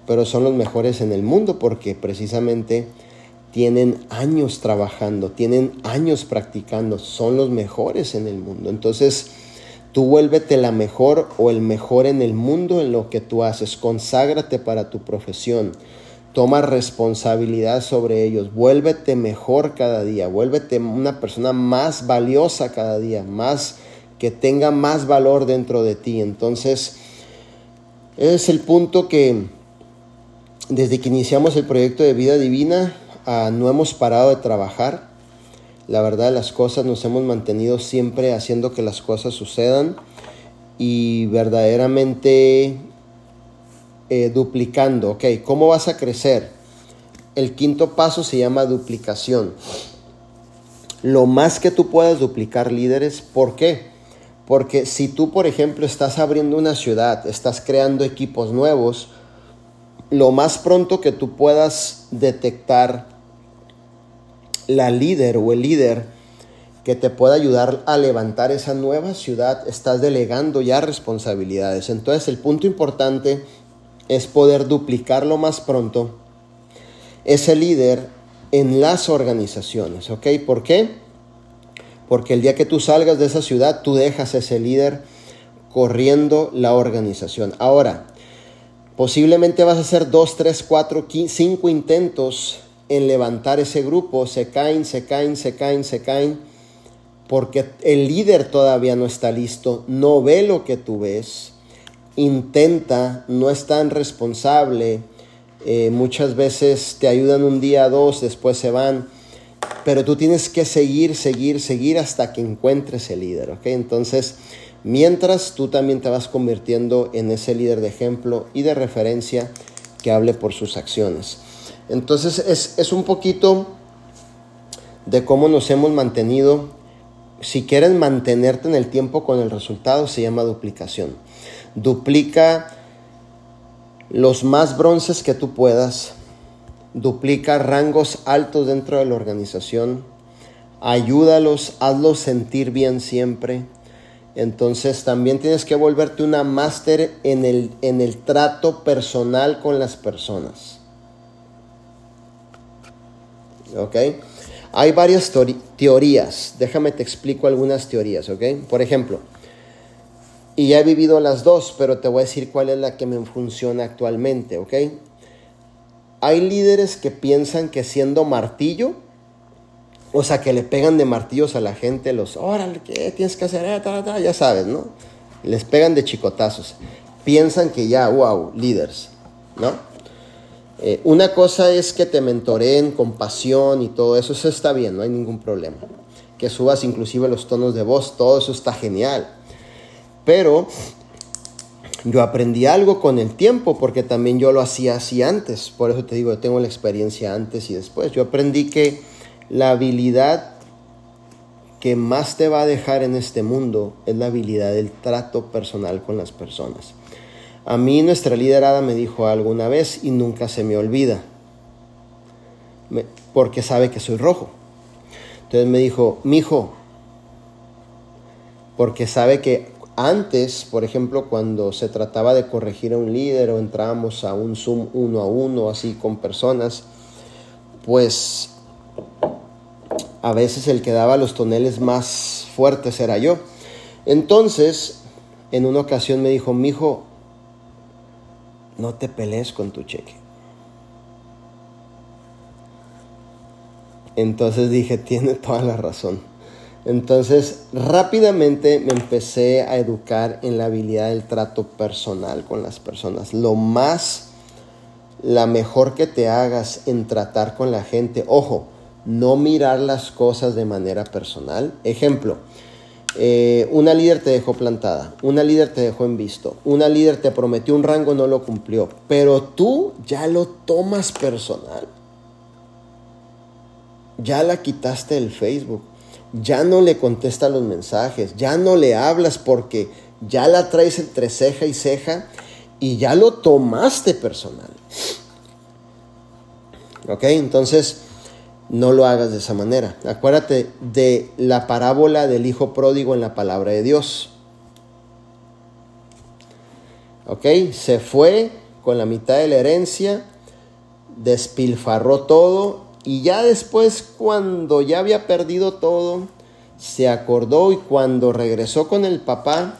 pero son los mejores en el mundo porque precisamente tienen años trabajando, tienen años practicando, son los mejores en el mundo. Entonces, tú vuélvete la mejor o el mejor en el mundo en lo que tú haces, conságrate para tu profesión toma responsabilidad sobre ellos, vuélvete mejor cada día, vuélvete una persona más valiosa cada día, más que tenga más valor dentro de ti. Entonces, es el punto que desde que iniciamos el proyecto de vida divina ah, no hemos parado de trabajar. La verdad, las cosas nos hemos mantenido siempre haciendo que las cosas sucedan y verdaderamente eh, duplicando. Ok, ¿cómo vas a crecer? El quinto paso se llama duplicación. Lo más que tú puedas duplicar líderes, ¿por qué? Porque si tú, por ejemplo, estás abriendo una ciudad, estás creando equipos nuevos, lo más pronto que tú puedas detectar la líder o el líder que te pueda ayudar a levantar esa nueva ciudad, estás delegando ya responsabilidades. Entonces el punto importante es poder duplicarlo más pronto ese líder en las organizaciones, ¿ok? ¿Por qué? Porque el día que tú salgas de esa ciudad, tú dejas ese líder corriendo la organización. Ahora, posiblemente vas a hacer dos, tres, cuatro, cinco intentos en levantar ese grupo, se caen, se caen, se caen, se caen, porque el líder todavía no está listo, no ve lo que tú ves intenta, no es tan responsable, eh, muchas veces te ayudan un día, dos, después se van, pero tú tienes que seguir, seguir, seguir hasta que encuentres el líder, ¿ok? Entonces, mientras tú también te vas convirtiendo en ese líder de ejemplo y de referencia que hable por sus acciones. Entonces, es, es un poquito de cómo nos hemos mantenido. Si quieres mantenerte en el tiempo con el resultado, se llama duplicación duplica los más bronces que tú puedas, duplica rangos altos dentro de la organización, ayúdalos, hazlos sentir bien siempre. Entonces también tienes que volverte una máster en el, en el trato personal con las personas. ¿ok? Hay varias teorías, déjame te explico algunas teorías, ¿ok? Por ejemplo, y ya he vivido las dos, pero te voy a decir cuál es la que me funciona actualmente, ¿ok? Hay líderes que piensan que siendo martillo, o sea, que le pegan de martillos a la gente, los, órale, ¿qué tienes que hacer? Eh, ya sabes, ¿no? Les pegan de chicotazos. Piensan que ya, wow, líderes, ¿no? Eh, una cosa es que te mentoreen con pasión y todo eso, eso está bien, no hay ningún problema. Que subas inclusive los tonos de voz, todo eso está genial. Pero yo aprendí algo con el tiempo porque también yo lo hacía así antes. Por eso te digo, yo tengo la experiencia antes y después. Yo aprendí que la habilidad que más te va a dejar en este mundo es la habilidad del trato personal con las personas. A mí nuestra liderada me dijo alguna vez y nunca se me olvida, porque sabe que soy rojo. Entonces me dijo, mijo, porque sabe que antes, por ejemplo, cuando se trataba de corregir a un líder o entrábamos a un Zoom uno a uno, así con personas, pues a veces el que daba los toneles más fuertes era yo. Entonces, en una ocasión me dijo, mijo, no te pelees con tu cheque. Entonces dije, tiene toda la razón. Entonces, rápidamente me empecé a educar en la habilidad del trato personal con las personas. Lo más, la mejor que te hagas en tratar con la gente, ojo, no mirar las cosas de manera personal. Ejemplo, eh, una líder te dejó plantada, una líder te dejó en visto, una líder te prometió un rango, no lo cumplió, pero tú ya lo tomas personal. Ya la quitaste del Facebook ya no le contesta los mensajes, ya no le hablas porque ya la traes entre ceja y ceja y ya lo tomaste personal. ¿Ok? Entonces, no lo hagas de esa manera. Acuérdate de la parábola del hijo pródigo en la palabra de Dios. ¿Ok? Se fue con la mitad de la herencia, despilfarró todo y ya después, cuando ya había perdido todo, se acordó y cuando regresó con el papá,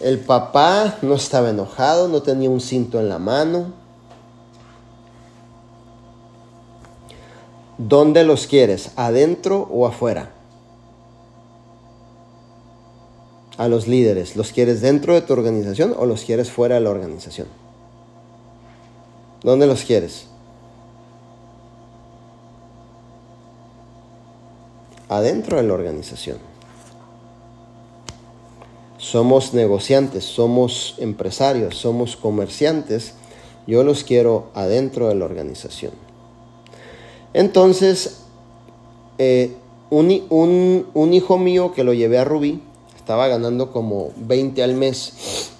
el papá no estaba enojado, no tenía un cinto en la mano. ¿Dónde los quieres? ¿Adentro o afuera? A los líderes, ¿los quieres dentro de tu organización o los quieres fuera de la organización? ¿Dónde los quieres? adentro de la organización. Somos negociantes, somos empresarios, somos comerciantes. Yo los quiero adentro de la organización. Entonces, eh, un, hijo mío que lo llevé a Rubí, estaba ganando como 20 al mes,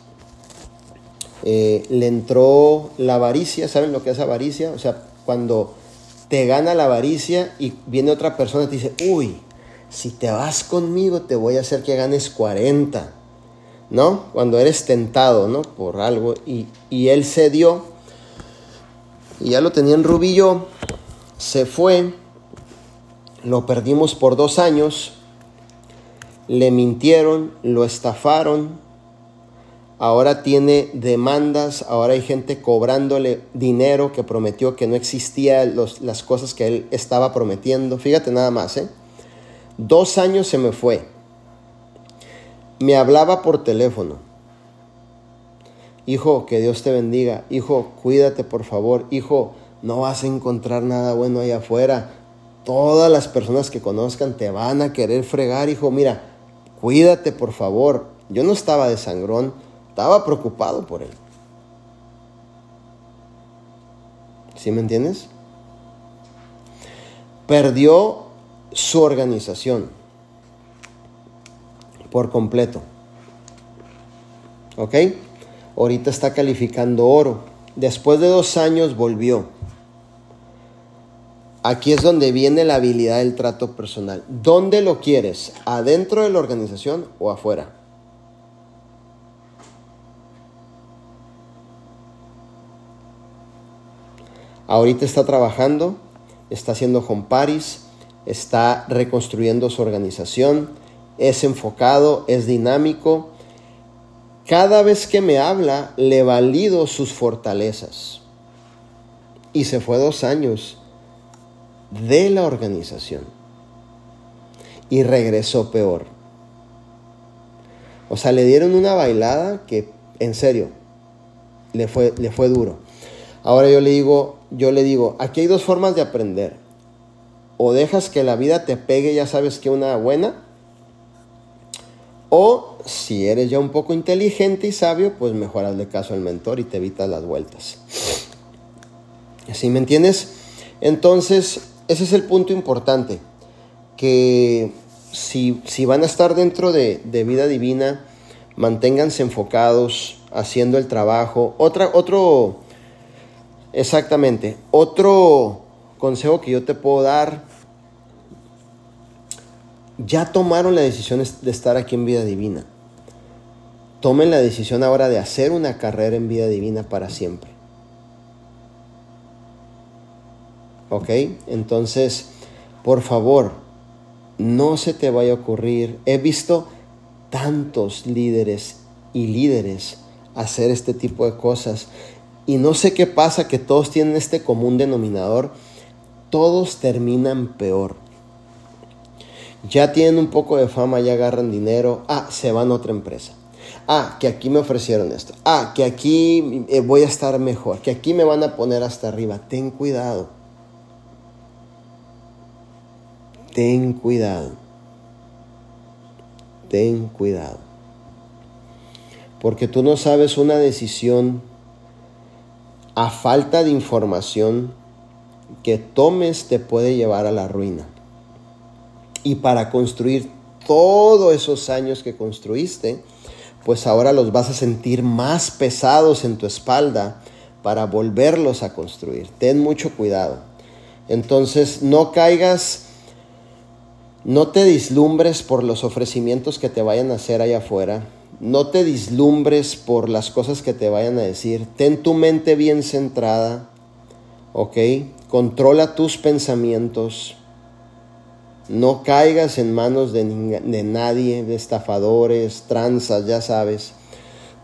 eh, le entró la avaricia, ¿saben lo que es avaricia? O sea, cuando te gana la avaricia y viene otra persona y te dice, uy, si te vas conmigo te voy a hacer que ganes 40, ¿no? Cuando eres tentado, ¿no? Por algo y, y él cedió y ya lo tenía en rubillo, se fue, lo perdimos por dos años, le mintieron, lo estafaron, ahora tiene demandas, ahora hay gente cobrándole dinero que prometió que no existía las cosas que él estaba prometiendo. Fíjate nada más, ¿eh? Dos años se me fue. Me hablaba por teléfono. Hijo, que Dios te bendiga. Hijo, cuídate por favor. Hijo, no vas a encontrar nada bueno allá afuera. Todas las personas que conozcan te van a querer fregar, hijo. Mira, cuídate por favor. Yo no estaba de sangrón estaba preocupado por él. ¿Sí me entiendes? Perdió su organización por completo. ¿Ok? Ahorita está calificando oro. Después de dos años volvió. Aquí es donde viene la habilidad del trato personal. ¿Dónde lo quieres? ¿Adentro de la organización o afuera? Ahorita está trabajando, está haciendo home paris, está reconstruyendo su organización, es enfocado, es dinámico. Cada vez que me habla, le valido sus fortalezas. Y se fue dos años de la organización. Y regresó peor. O sea, le dieron una bailada que, en serio, le fue, le fue duro. Ahora yo le digo, yo le digo, aquí hay dos formas de aprender. O dejas que la vida te pegue, ya sabes que una buena. O si eres ya un poco inteligente y sabio, pues mejor hazle caso al mentor y te evitas las vueltas. ¿Sí me entiendes? Entonces, ese es el punto importante. Que si, si van a estar dentro de, de, vida divina, manténganse enfocados, haciendo el trabajo. Otra, otro, exactamente, otro consejo que yo te puedo dar. Ya tomaron la decisión de estar aquí en vida divina. Tomen la decisión ahora de hacer una carrera en vida divina para siempre. ¿Ok? Entonces, por favor, no se te vaya a ocurrir. He visto tantos líderes y líderes hacer este tipo de cosas. Y no sé qué pasa, que todos tienen este común denominador. Todos terminan peor. Ya tienen un poco de fama, ya agarran dinero. Ah, se van a otra empresa. Ah, que aquí me ofrecieron esto. Ah, que aquí eh, voy a estar mejor. Que aquí me van a poner hasta arriba. Ten cuidado. Ten cuidado. Ten cuidado. Porque tú no sabes una decisión a falta de información que tomes te puede llevar a la ruina. Y para construir todos esos años que construiste, pues ahora los vas a sentir más pesados en tu espalda para volverlos a construir. Ten mucho cuidado. Entonces no caigas no te dislumbres por los ofrecimientos que te vayan a hacer allá afuera. No te dislumbres por las cosas que te vayan a decir. Ten tu mente bien centrada. ¿Ok? Controla tus pensamientos. No caigas en manos de, de nadie, de estafadores, tranzas, ya sabes.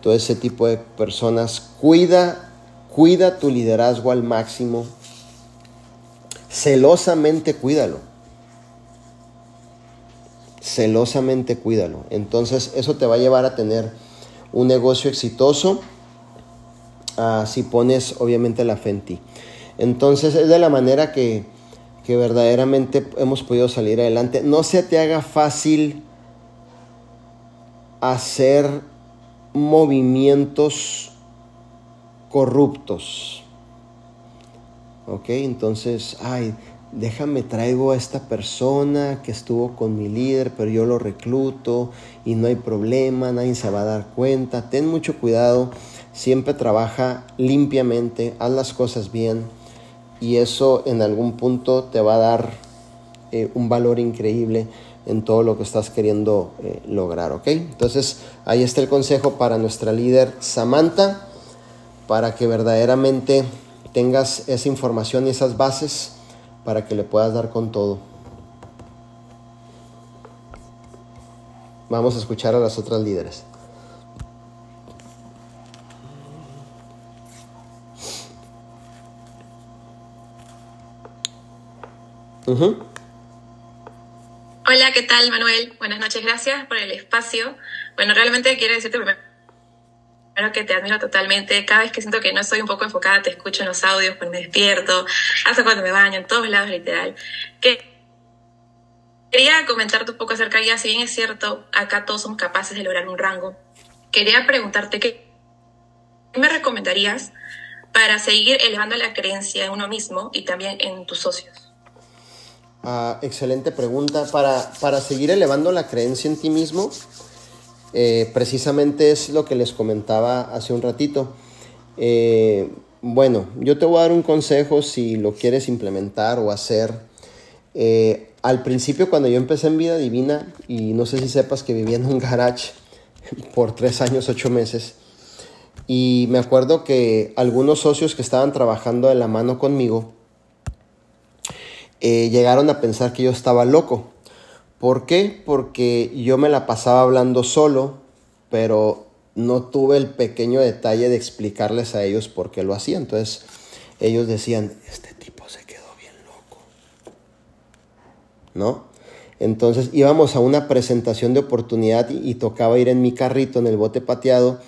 Todo ese tipo de personas. Cuida, cuida tu liderazgo al máximo. Celosamente cuídalo celosamente cuídalo. Entonces eso te va a llevar a tener un negocio exitoso uh, si pones obviamente la fe en ti. Entonces es de la manera que, que verdaderamente hemos podido salir adelante. No se te haga fácil hacer movimientos corruptos. ¿Ok? Entonces, ay, déjame traigo a esta persona que estuvo con mi líder, pero yo lo recluto y no hay problema, nadie se va a dar cuenta. Ten mucho cuidado, siempre trabaja limpiamente, haz las cosas bien y eso en algún punto te va a dar eh, un valor increíble en todo lo que estás queriendo eh, lograr, ¿ok? Entonces ahí está el consejo para nuestra líder Samantha, para que verdaderamente tengas esa información y esas bases para que le puedas dar con todo. Vamos a escuchar a las otras líderes. Hola, ¿qué tal Manuel? Buenas noches, gracias por el espacio. Bueno, realmente quiero decirte primero que te admiro totalmente. Cada vez que siento que no estoy un poco enfocada, te escucho en los audios cuando me despierto, hasta cuando me baño, en todos lados, literal. Que quería comentarte un poco acerca de ella, si bien es cierto, acá todos somos capaces de lograr un rango. Quería preguntarte qué me recomendarías para seguir elevando la creencia en uno mismo y también en tus socios. Ah, excelente pregunta. Para, para seguir elevando la creencia en ti mismo, eh, precisamente es lo que les comentaba hace un ratito. Eh, bueno, yo te voy a dar un consejo si lo quieres implementar o hacer. Eh, al principio cuando yo empecé en Vida Divina, y no sé si sepas que vivía en un garage por tres años, ocho meses, y me acuerdo que algunos socios que estaban trabajando de la mano conmigo, llegaron a pensar que yo estaba loco. ¿Por qué? Porque yo me la pasaba hablando solo, pero no tuve el pequeño detalle de explicarles a ellos por qué lo hacía. Entonces ellos decían, este tipo se quedó bien loco. ¿No? Entonces íbamos a una presentación de oportunidad y, tocaba ir en mi carrito, en el bote pateado,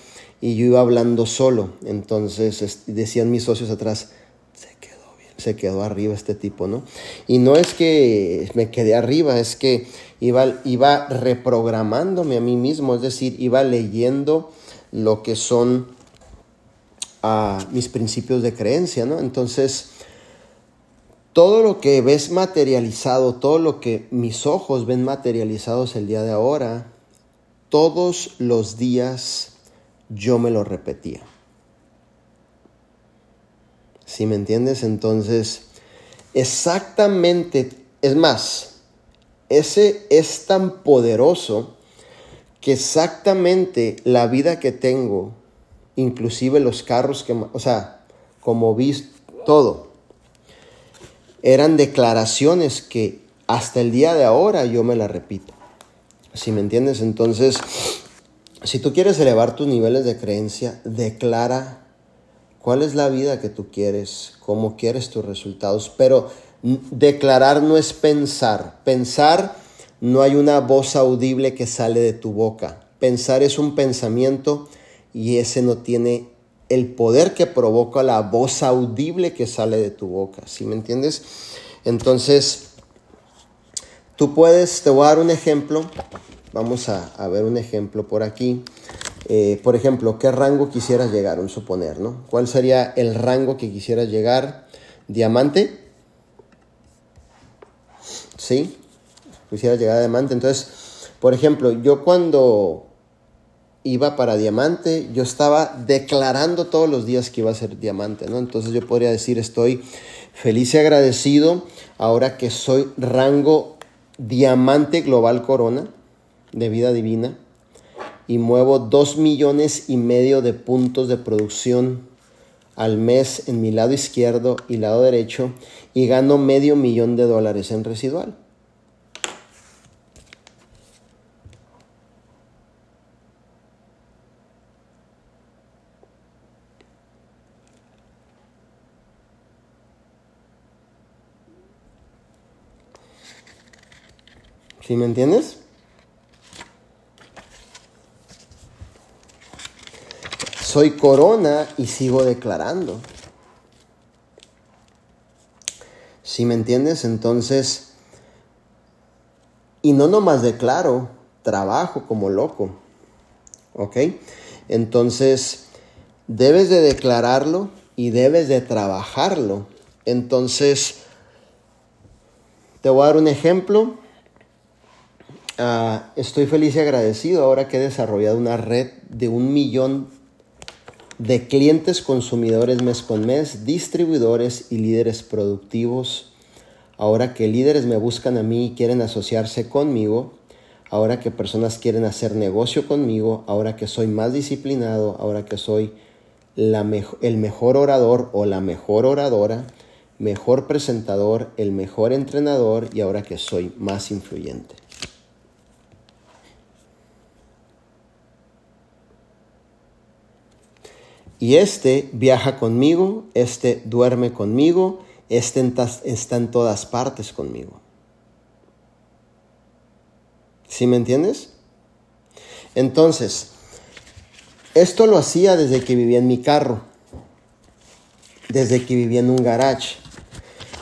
y yo iba hablando solo. Entonces decían mis socios atrás, se quedó se quedó arriba este tipo, ¿no? Y no es que me quedé arriba, es que iba, iba reprogramándome a mí mismo, es decir, iba leyendo lo que son ah, mis principios de creencia, ¿no? Entonces, todo lo que ves materializado, todo lo que mis ojos ven materializados el día de ahora, todos los días yo me lo repetía. ¿Sí me entiendes? Entonces, exactamente, es más, ese es tan poderoso que exactamente la vida que tengo, inclusive los carros que, o sea, como vi todo, eran declaraciones que hasta el día de ahora yo me las repito. ¿Sí me entiendes? Entonces, si tú quieres elevar tus niveles de creencia, declara cuál es la vida que tú quieres, cómo quieres tus resultados. Pero declarar no es pensar. Pensar no hay una voz audible que sale de tu boca. Pensar es un pensamiento y ese no tiene el poder que provoca la voz audible que sale de tu boca. ¿Sí me entiendes? Entonces, tú puedes, te voy a dar un ejemplo Vamos a, ver un ejemplo por aquí. Eh, por ejemplo, ¿qué rango quisieras llegar? Un suponer, ¿no? ¿Cuál sería el rango que quisieras llegar? ¿Diamante? ¿Sí? Quisieras llegar a diamante. Entonces, por ejemplo, yo cuando iba para diamante, yo estaba declarando todos los días que iba a ser diamante, ¿no? Entonces yo podría decir, estoy feliz y agradecido ahora que soy rango diamante global corona de vida divina y muevo dos millones y medio de puntos de producción al mes en mi lado izquierdo y lado derecho y gano medio millón de dólares en residual. ¿Sí me entiendes? Soy corona y sigo declarando. ¿Sí me entiendes? Entonces, y no nomás declaro, trabajo como loco. ¿Ok? Entonces, debes de declararlo y debes de trabajarlo. Entonces, te voy a dar un ejemplo. Ah, estoy feliz y agradecido ahora que he desarrollado una red de un millón de clientes consumidores mes con mes, distribuidores y líderes productivos. Ahora que líderes me buscan a mí y quieren asociarse conmigo, ahora que personas quieren hacer negocio conmigo, ahora que soy más disciplinado, ahora que soy el mejor orador o la mejor oradora, mejor presentador, el mejor entrenador y ahora que soy más influyente. Y este viaja conmigo, este duerme conmigo, este está en todas partes conmigo. ¿Sí me entiendes? Entonces, esto lo hacía desde que vivía en mi carro, desde que vivía en un garage.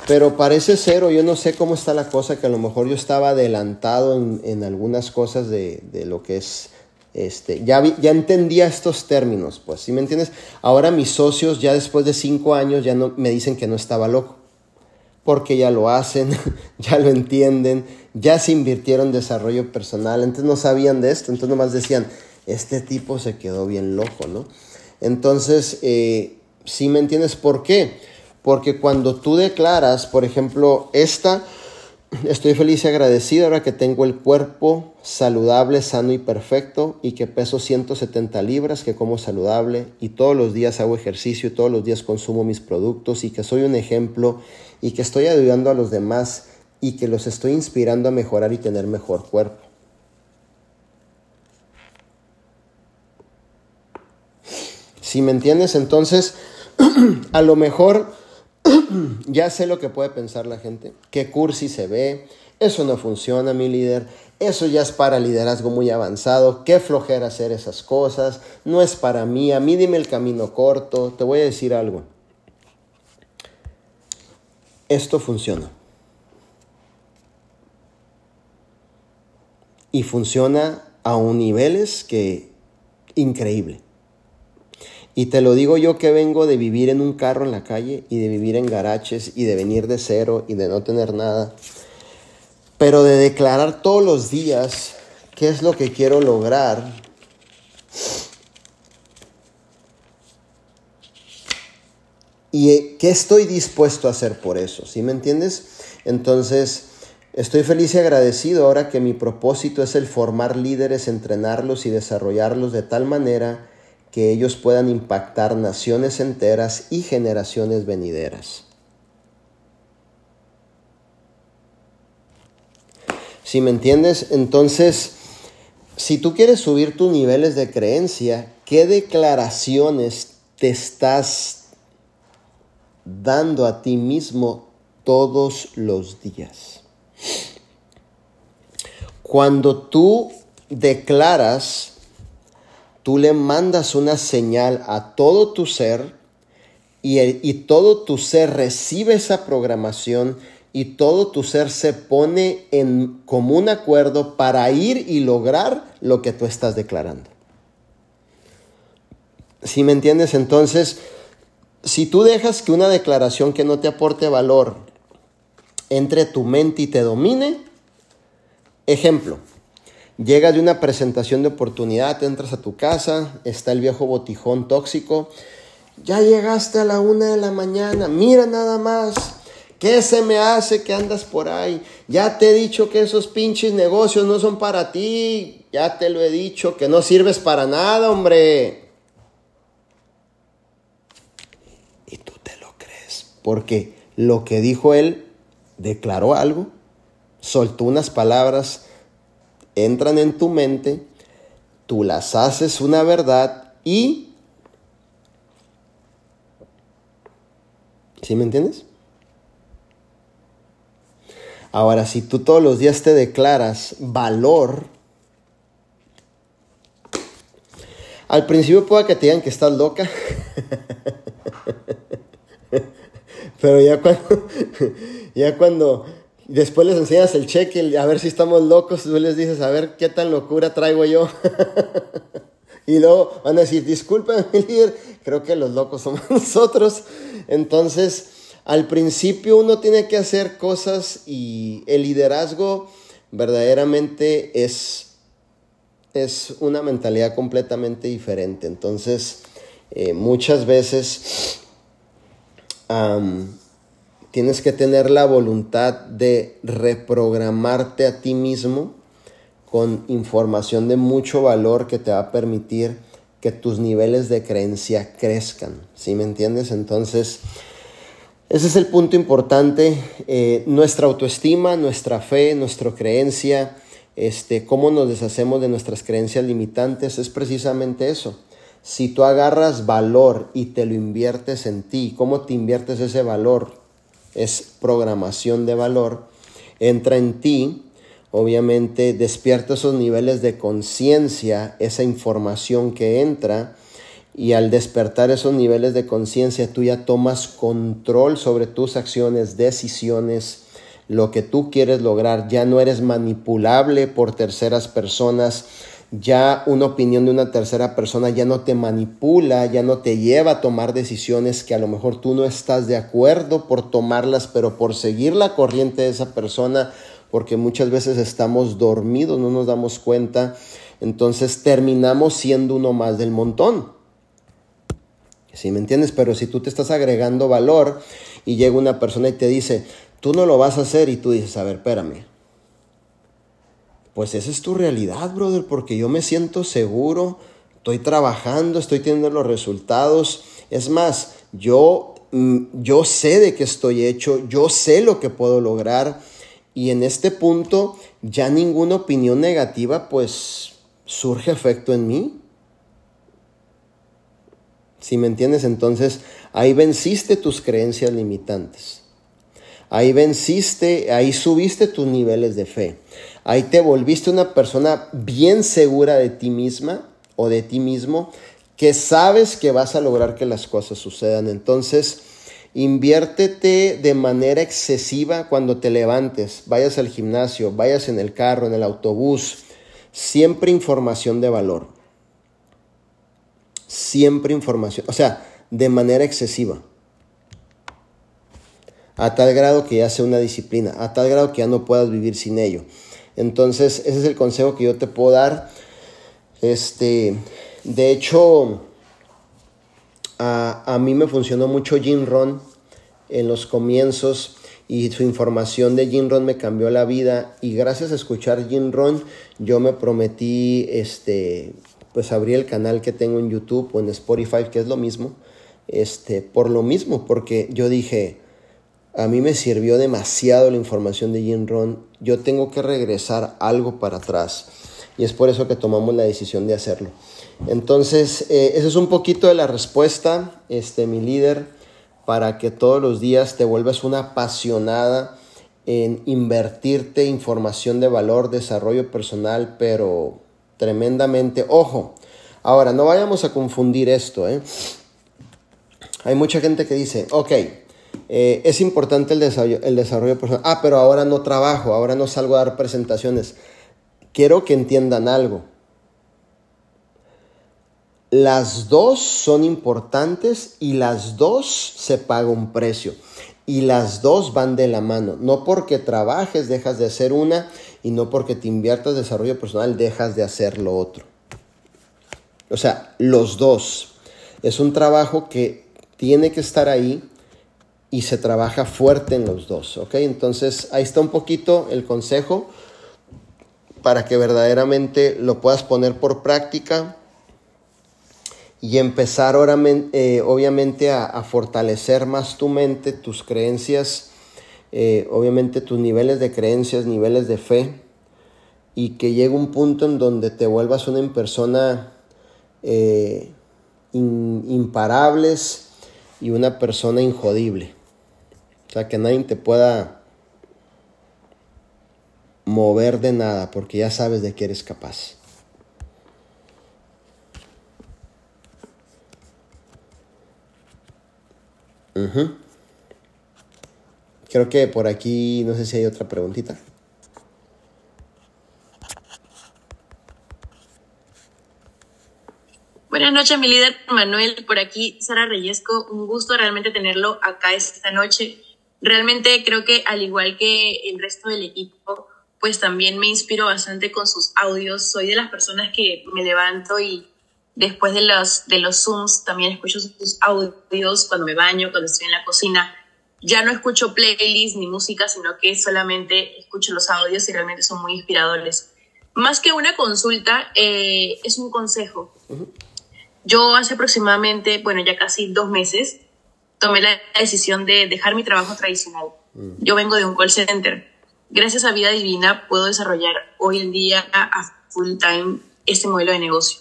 Pero parece ser, o yo no sé cómo está la cosa, que a lo mejor yo estaba adelantado en, algunas cosas de, lo que es este, ya, ya entendía estos términos, pues, ¿sí me entiendes? Ahora mis socios, ya después de cinco años, ya no, me dicen que no estaba loco, porque ya lo hacen, (laughs) ya lo entienden, ya se invirtieron en desarrollo personal, entonces no sabían de esto, entonces nomás decían, este tipo se quedó bien loco, ¿no? Entonces, eh, ¿sí me entiendes por qué? Porque cuando tú declaras, por ejemplo, esta Estoy feliz y agradecido ahora que tengo el cuerpo saludable, sano y perfecto y que peso 170 libras, que como saludable y todos los días hago ejercicio y todos los días consumo mis productos y que soy un ejemplo y que estoy ayudando a los demás y que los estoy inspirando a mejorar y tener mejor cuerpo. Si me entiendes, entonces (clears throat) a lo mejor (clears throat) ya sé lo que puede pensar la gente, qué cursi se ve, eso no funciona, mi líder, eso ya es para liderazgo muy avanzado, qué flojera hacer esas cosas, no es para mí, a mí dime el camino corto, te voy a decir algo. Esto funciona. Y funciona a un niveles que increíble. Y te lo digo yo que vengo de vivir en un carro en la calle y de vivir en garaches y de venir de cero y de no tener nada. Pero de declarar todos los días qué es lo que quiero lograr. Y qué estoy dispuesto a hacer por eso, ¿sí me entiendes? Entonces, estoy feliz y agradecido ahora que mi propósito es el formar líderes, entrenarlos y desarrollarlos de tal manera que ellos puedan impactar naciones enteras y generaciones venideras. Si me entiendes, entonces, si tú quieres subir tus niveles de creencia, ¿qué declaraciones te estás dando a ti mismo todos los días? Cuando tú declaras tú le mandas una señal a todo tu ser y, y, todo tu ser recibe esa programación y todo tu ser se pone en común acuerdo para ir y lograr lo que tú estás declarando. Si me entiendes? Entonces, si tú dejas que una declaración que no te aporte valor entre tu mente y te domine, ejemplo, Llegas de una presentación de oportunidad, entras a tu casa, está el viejo botijón tóxico. Ya llegaste a la una de la mañana, mira nada más. ¿Qué se me hace que andas por ahí? Ya te he dicho que esos pinches negocios no son para ti. Ya te lo he dicho, que no sirves para nada, hombre. Y tú te lo crees. Porque lo que dijo él declaró algo, soltó unas palabras entran en tu mente, tú las haces una verdad y... ¿Sí me entiendes? Ahora, si tú todos los días te declaras valor, al principio pueda que te digan que estás loca, (laughs) pero ya cuando, (laughs) ya cuando Después les enseñas el cheque, a ver si estamos locos. Tú les dices, a ver qué tan locura traigo yo. (laughs) y luego van a decir, disculpen, (laughs) líder, creo que los locos somos (laughs) nosotros. Entonces, al principio uno tiene que hacer cosas y el liderazgo verdaderamente es, es una mentalidad completamente diferente. Entonces, eh, muchas veces tienes que tener la voluntad de reprogramarte a ti mismo con información de mucho valor que te va a permitir que tus niveles de creencia crezcan. ¿Sí me entiendes? Entonces, ese es el punto importante. Eh, nuestra autoestima, nuestra fe, nuestra creencia, este, cómo nos deshacemos de nuestras creencias limitantes, es precisamente eso. Si tú agarras valor y te lo inviertes en ti, ¿cómo te inviertes ese valor? Es programación de valor, entra en ti, obviamente despierta esos niveles de conciencia, esa información que entra, y al despertar esos niveles de conciencia, tú ya tomas control sobre tus acciones, decisiones, lo que tú quieres lograr, ya no eres manipulable por terceras personas, ya una opinión de una tercera persona ya no te manipula, ya no te lleva a tomar decisiones que a lo mejor tú no estás de acuerdo por tomarlas, pero por seguir la corriente de esa persona, porque muchas veces estamos dormidos, no nos damos cuenta, entonces terminamos siendo uno más del montón. ¿Sí me entiendes? Pero si tú te estás agregando valor y llega una persona y te dice, tú no lo vas a hacer y tú dices, a ver, espérame. Pues esa es tu realidad, brother, porque yo me siento seguro, estoy trabajando, estoy teniendo los resultados. Es más, yo, mm, yo sé de qué estoy hecho, yo sé lo que puedo lograr y en este punto ya ninguna opinión negativa pues surge efecto en mí. Si me entiendes, entonces ahí venciste tus creencias limitantes. Ahí venciste, ahí subiste tus niveles de fe. Ahí te volviste una persona bien segura de ti misma o de ti mismo, que sabes que vas a lograr que las cosas sucedan. Entonces, inviértete de manera excesiva cuando te levantes, vayas al gimnasio, vayas en el carro, en el autobús. Siempre información de valor. Siempre información. O sea, de manera excesiva. A tal grado que ya sea una disciplina, a tal grado que ya no puedas vivir sin ello. Entonces, ese es el consejo que yo te puedo dar. Este, de hecho, a, a mí me funcionó mucho Jim Ron en los comienzos y su información de Jim Ron me cambió la vida y gracias a escuchar Jim Ron yo me prometí este pues abrir el canal que tengo en YouTube o en Spotify que es lo mismo este, por lo mismo, porque yo dije, a mí me sirvió demasiado la información de Jim Ron, yo tengo que regresar algo para atrás. Y es por eso que tomamos la decisión de hacerlo. Entonces, eh, es un poquito de la respuesta, este, mi líder, para que todos los días te vuelvas una apasionada en invertirte información de valor, desarrollo personal, pero tremendamente. Ojo, ahora no vayamos a confundir esto, ¿eh? Hay mucha gente que dice, ok, eh, es importante el desarrollo, el desarrollo personal. Ah, pero ahora no trabajo, ahora no salgo a dar presentaciones. Quiero que entiendan algo. Las dos son importantes y las dos se paga un precio. Y las dos van de la mano. No porque trabajes dejas de hacer una y no porque te inviertas desarrollo personal dejas de hacer lo otro. O sea, los dos. Es un trabajo que tiene que estar ahí y se trabaja fuerte en los dos, ¿ok? Entonces ahí está un poquito el consejo para que verdaderamente lo puedas poner por práctica y empezar eh, obviamente a, fortalecer más tu mente, tus creencias, eh, obviamente tus niveles de creencias, niveles de fe y que llegue un punto en donde te vuelvas una persona eh, imparables, y una persona injodible. O sea, que nadie te pueda mover de nada porque ya sabes de qué eres capaz. Creo que por aquí no sé si hay otra preguntita. Buenas noches, mi líder Manuel. Por aquí, Sara Reyesco. Un gusto realmente tenerlo acá esta noche. Realmente creo que, al igual que el resto del equipo, pues también me inspiro bastante con sus audios. Soy de las personas que me levanto y después de los, de los Zooms también escucho sus audios cuando me baño, cuando estoy en la cocina. Ya no escucho playlists ni música, sino que solamente escucho los audios y realmente son muy inspiradores. Más que una consulta, eh, es un consejo. Yo hace aproximadamente, bueno, ya casi dos meses, tomé la decisión de dejar mi trabajo tradicional. Mm. Yo vengo de un call center. Gracias a Vida Divina puedo desarrollar hoy en día a full time este modelo de negocio.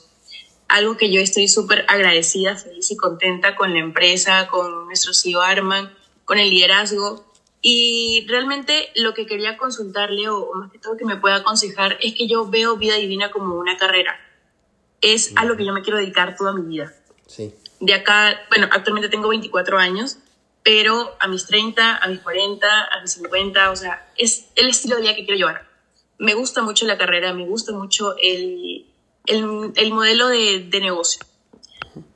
Algo que yo estoy súper agradecida, feliz y contenta con la empresa, con nuestro CEO Arman, con el liderazgo. Y realmente lo que quería consultarle, o más que todo que me pueda aconsejar, es que yo veo Vida Divina como una carrera es a lo que yo me quiero dedicar toda mi vida. Sí. De acá, bueno, actualmente tengo 24 años, pero a mis 30, a mis 40, a mis 50, o sea, es el estilo de vida que quiero llevar. Me gusta mucho la carrera, me gusta mucho el, el, el modelo de, de negocio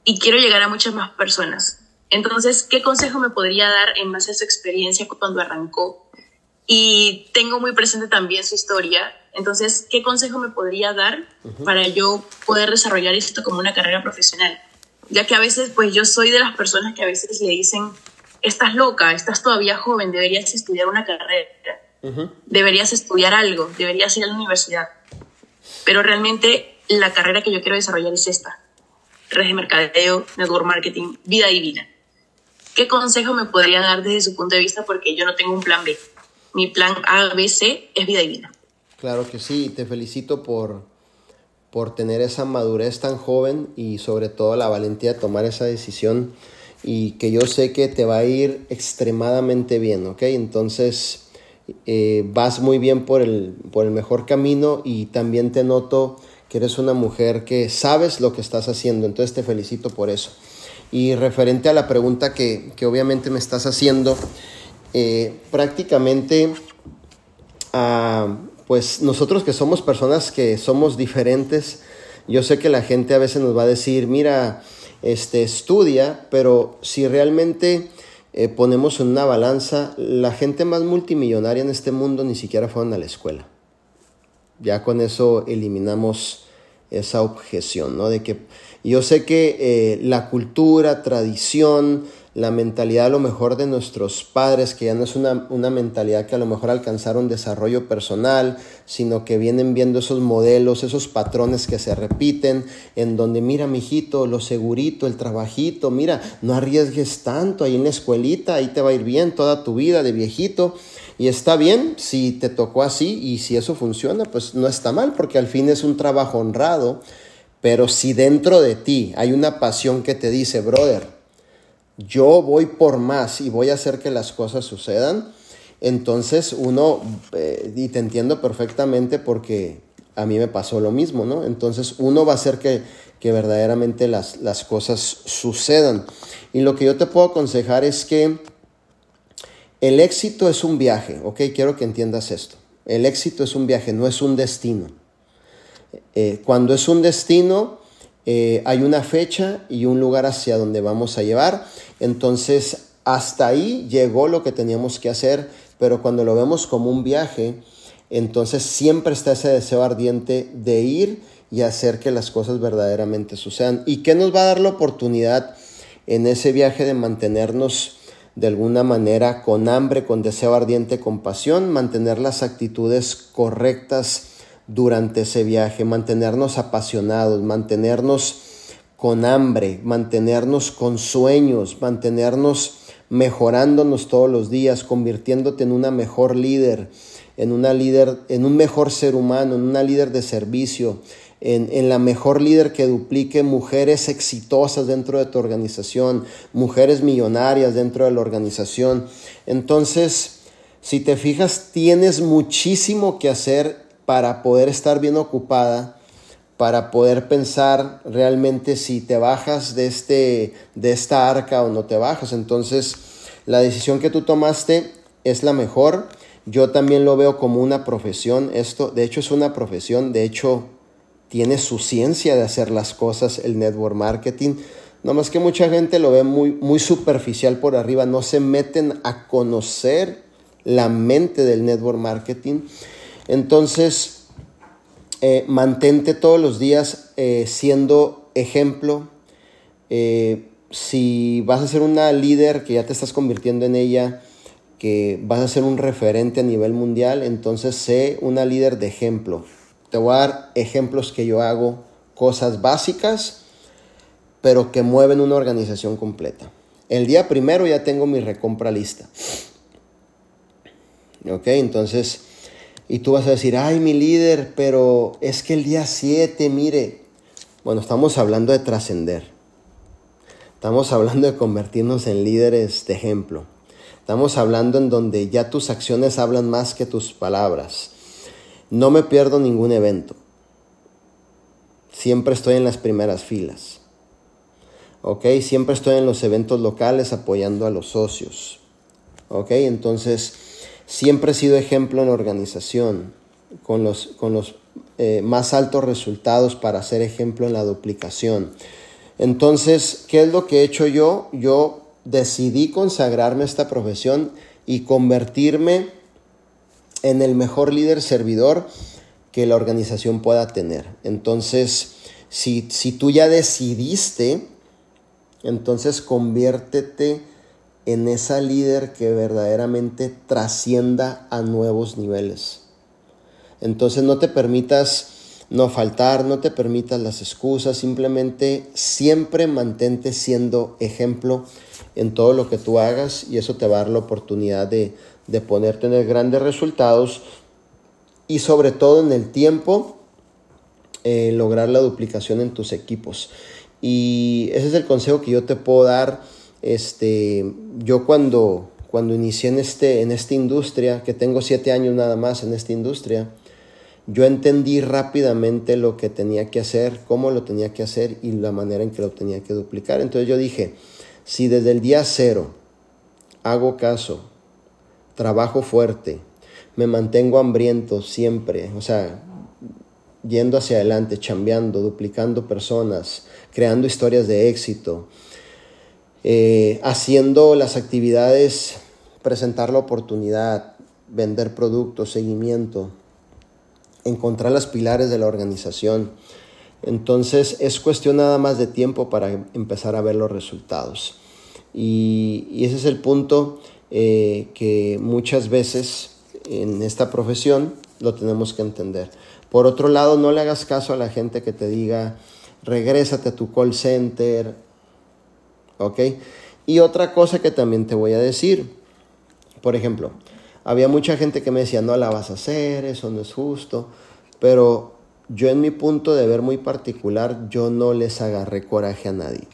y quiero llegar a muchas más personas. Entonces, ¿qué consejo me podría dar en base a su experiencia cuando arrancó? Y tengo muy presente también su historia entonces, ¿qué consejo me podría dar para yo poder desarrollar esto como una carrera profesional? Ya que a veces, pues yo soy de las personas que a veces le dicen estás loca, estás todavía joven, deberías estudiar una carrera, deberías estudiar algo, deberías ir a la universidad. Pero realmente la carrera que yo quiero desarrollar es esta, redes de mercadeo, network marketing, vida divina. ¿Qué consejo me podría dar desde su punto de vista? Porque yo no tengo un plan B. Mi plan A, B, C es vida divina. Claro que sí, te felicito por, por tener esa madurez tan joven y sobre todo la valentía de tomar esa decisión y que yo sé que te va a ir extremadamente bien, ¿ok? Entonces eh, vas muy bien por el, por el mejor camino y también te noto que eres una mujer que sabes lo que estás haciendo, entonces te felicito por eso. Y referente a la pregunta que, obviamente me estás haciendo, eh, prácticamente, ah, pues nosotros que somos personas que somos diferentes, yo sé que la gente a veces nos va a decir, mira, este, estudia, pero si realmente eh, ponemos en una balanza, la gente más multimillonaria en este mundo ni siquiera fueron a la escuela. Ya con eso eliminamos esa objeción, ¿no? De que yo sé que eh, la cultura, tradición, la mentalidad a lo mejor de nuestros padres, que ya no es una, una, mentalidad que a lo mejor alcanzaron desarrollo personal, sino que vienen viendo esos modelos, esos patrones que se repiten, en donde mira, mijito, lo segurito, el trabajito, mira, no arriesgues tanto ahí en la escuelita, ahí te va a ir bien toda tu vida de viejito. Y está bien si te tocó así y si eso funciona, pues no está mal porque al fin es un trabajo honrado. Pero si dentro de ti hay una pasión que te dice, brother, yo voy por más y voy a hacer que las cosas sucedan, entonces uno, eh, y te entiendo perfectamente porque a mí me pasó lo mismo, ¿no? Entonces uno va a hacer que, que verdaderamente las, las cosas sucedan. Y lo que yo te puedo aconsejar es que el éxito es un viaje, ¿ok? Quiero que entiendas esto. El éxito es un viaje, no es un destino. Eh, cuando es un destino, eh, hay una fecha y un lugar hacia donde vamos a llevar. Entonces, hasta ahí llegó lo que teníamos que hacer, pero cuando lo vemos como un viaje, entonces siempre está ese deseo ardiente de ir y hacer que las cosas verdaderamente sucedan. ¿Y qué nos va a dar la oportunidad en ese viaje de mantenernos de alguna manera con hambre, con deseo ardiente, con pasión, mantener las actitudes correctas durante ese viaje, mantenernos apasionados, mantenernos con hambre, mantenernos con sueños, mantenernos mejorándonos todos los días, convirtiéndote en una mejor líder, en una líder, en un mejor ser humano, en una líder de servicio, en, la mejor líder que duplique mujeres exitosas dentro de tu organización, mujeres millonarias dentro de la organización. Entonces, si te fijas, tienes muchísimo que hacer para poder estar bien ocupada, para poder pensar realmente si te bajas de, este, de esta arca o no te bajas. Entonces, la decisión que tú tomaste es la mejor. Yo también lo veo como una profesión. Esto, de hecho, es una profesión. De hecho, tiene su ciencia de hacer las cosas el network marketing. No más que mucha gente lo ve muy, muy superficial por arriba, no se meten a conocer la mente del network marketing. Entonces, eh, mantente todos los días eh, siendo ejemplo. Eh, si vas a ser una líder que ya te estás convirtiendo en ella, que vas a ser un referente a nivel mundial, entonces sé una líder de ejemplo. Te voy a dar ejemplos que yo hago, cosas básicas, pero que mueven una organización completa. El día primero ya tengo mi recompra lista. Ok, entonces, y tú vas a decir, ay, mi líder, pero es que el día 7, mire, bueno, estamos hablando de trascender. Estamos hablando de convertirnos en líderes de ejemplo. Estamos hablando en donde ya tus acciones hablan más que tus palabras. No me pierdo ningún evento. Siempre estoy en las primeras filas. ¿Ok? Siempre estoy en los eventos locales apoyando a los socios. ¿Ok? Entonces, siempre he sido ejemplo en organización, con los, con los eh, más altos resultados para ser ejemplo en la duplicación. Entonces, ¿qué es lo que he hecho yo? Yo decidí consagrarme a esta profesión y convertirme en el mejor líder servidor que la organización pueda tener. Entonces, si, si tú ya decidiste, entonces conviértete en esa líder que verdaderamente trascienda a nuevos niveles. Entonces no te permitas no faltar, no te permitas las excusas, simplemente siempre mantente siendo ejemplo en todo lo que tú hagas y eso te va a dar la oportunidad de, de poder tener grandes resultados y sobre todo en el tiempo eh, lograr la duplicación en tus equipos. Y ese es el consejo que yo te puedo dar. Este, yo cuando, cuando inicié en, este, en esta industria, que tengo siete años nada más en esta industria, yo entendí rápidamente lo que tenía que hacer, cómo lo tenía que hacer y la manera en que lo tenía que duplicar. Entonces yo dije, si desde el día cero hago caso, trabajo fuerte, me mantengo hambriento siempre, o sea, yendo hacia adelante, chambeando, duplicando personas, creando historias de éxito, eh, haciendo las actividades, presentar la oportunidad, vender productos, seguimiento, encontrar las pilares de la organización. Entonces es cuestión nada más de tiempo para empezar a ver los resultados. Y, ese es el punto eh, que muchas veces en esta profesión lo tenemos que entender. Por otro lado, no le hagas caso a la gente que te diga, regrésate a tu call center, ¿ok? Y otra cosa que también te voy a decir, por ejemplo, había mucha gente que me decía, no la vas a hacer, eso no es justo, pero yo en mi punto de ver muy particular, yo no les agarré coraje a nadie.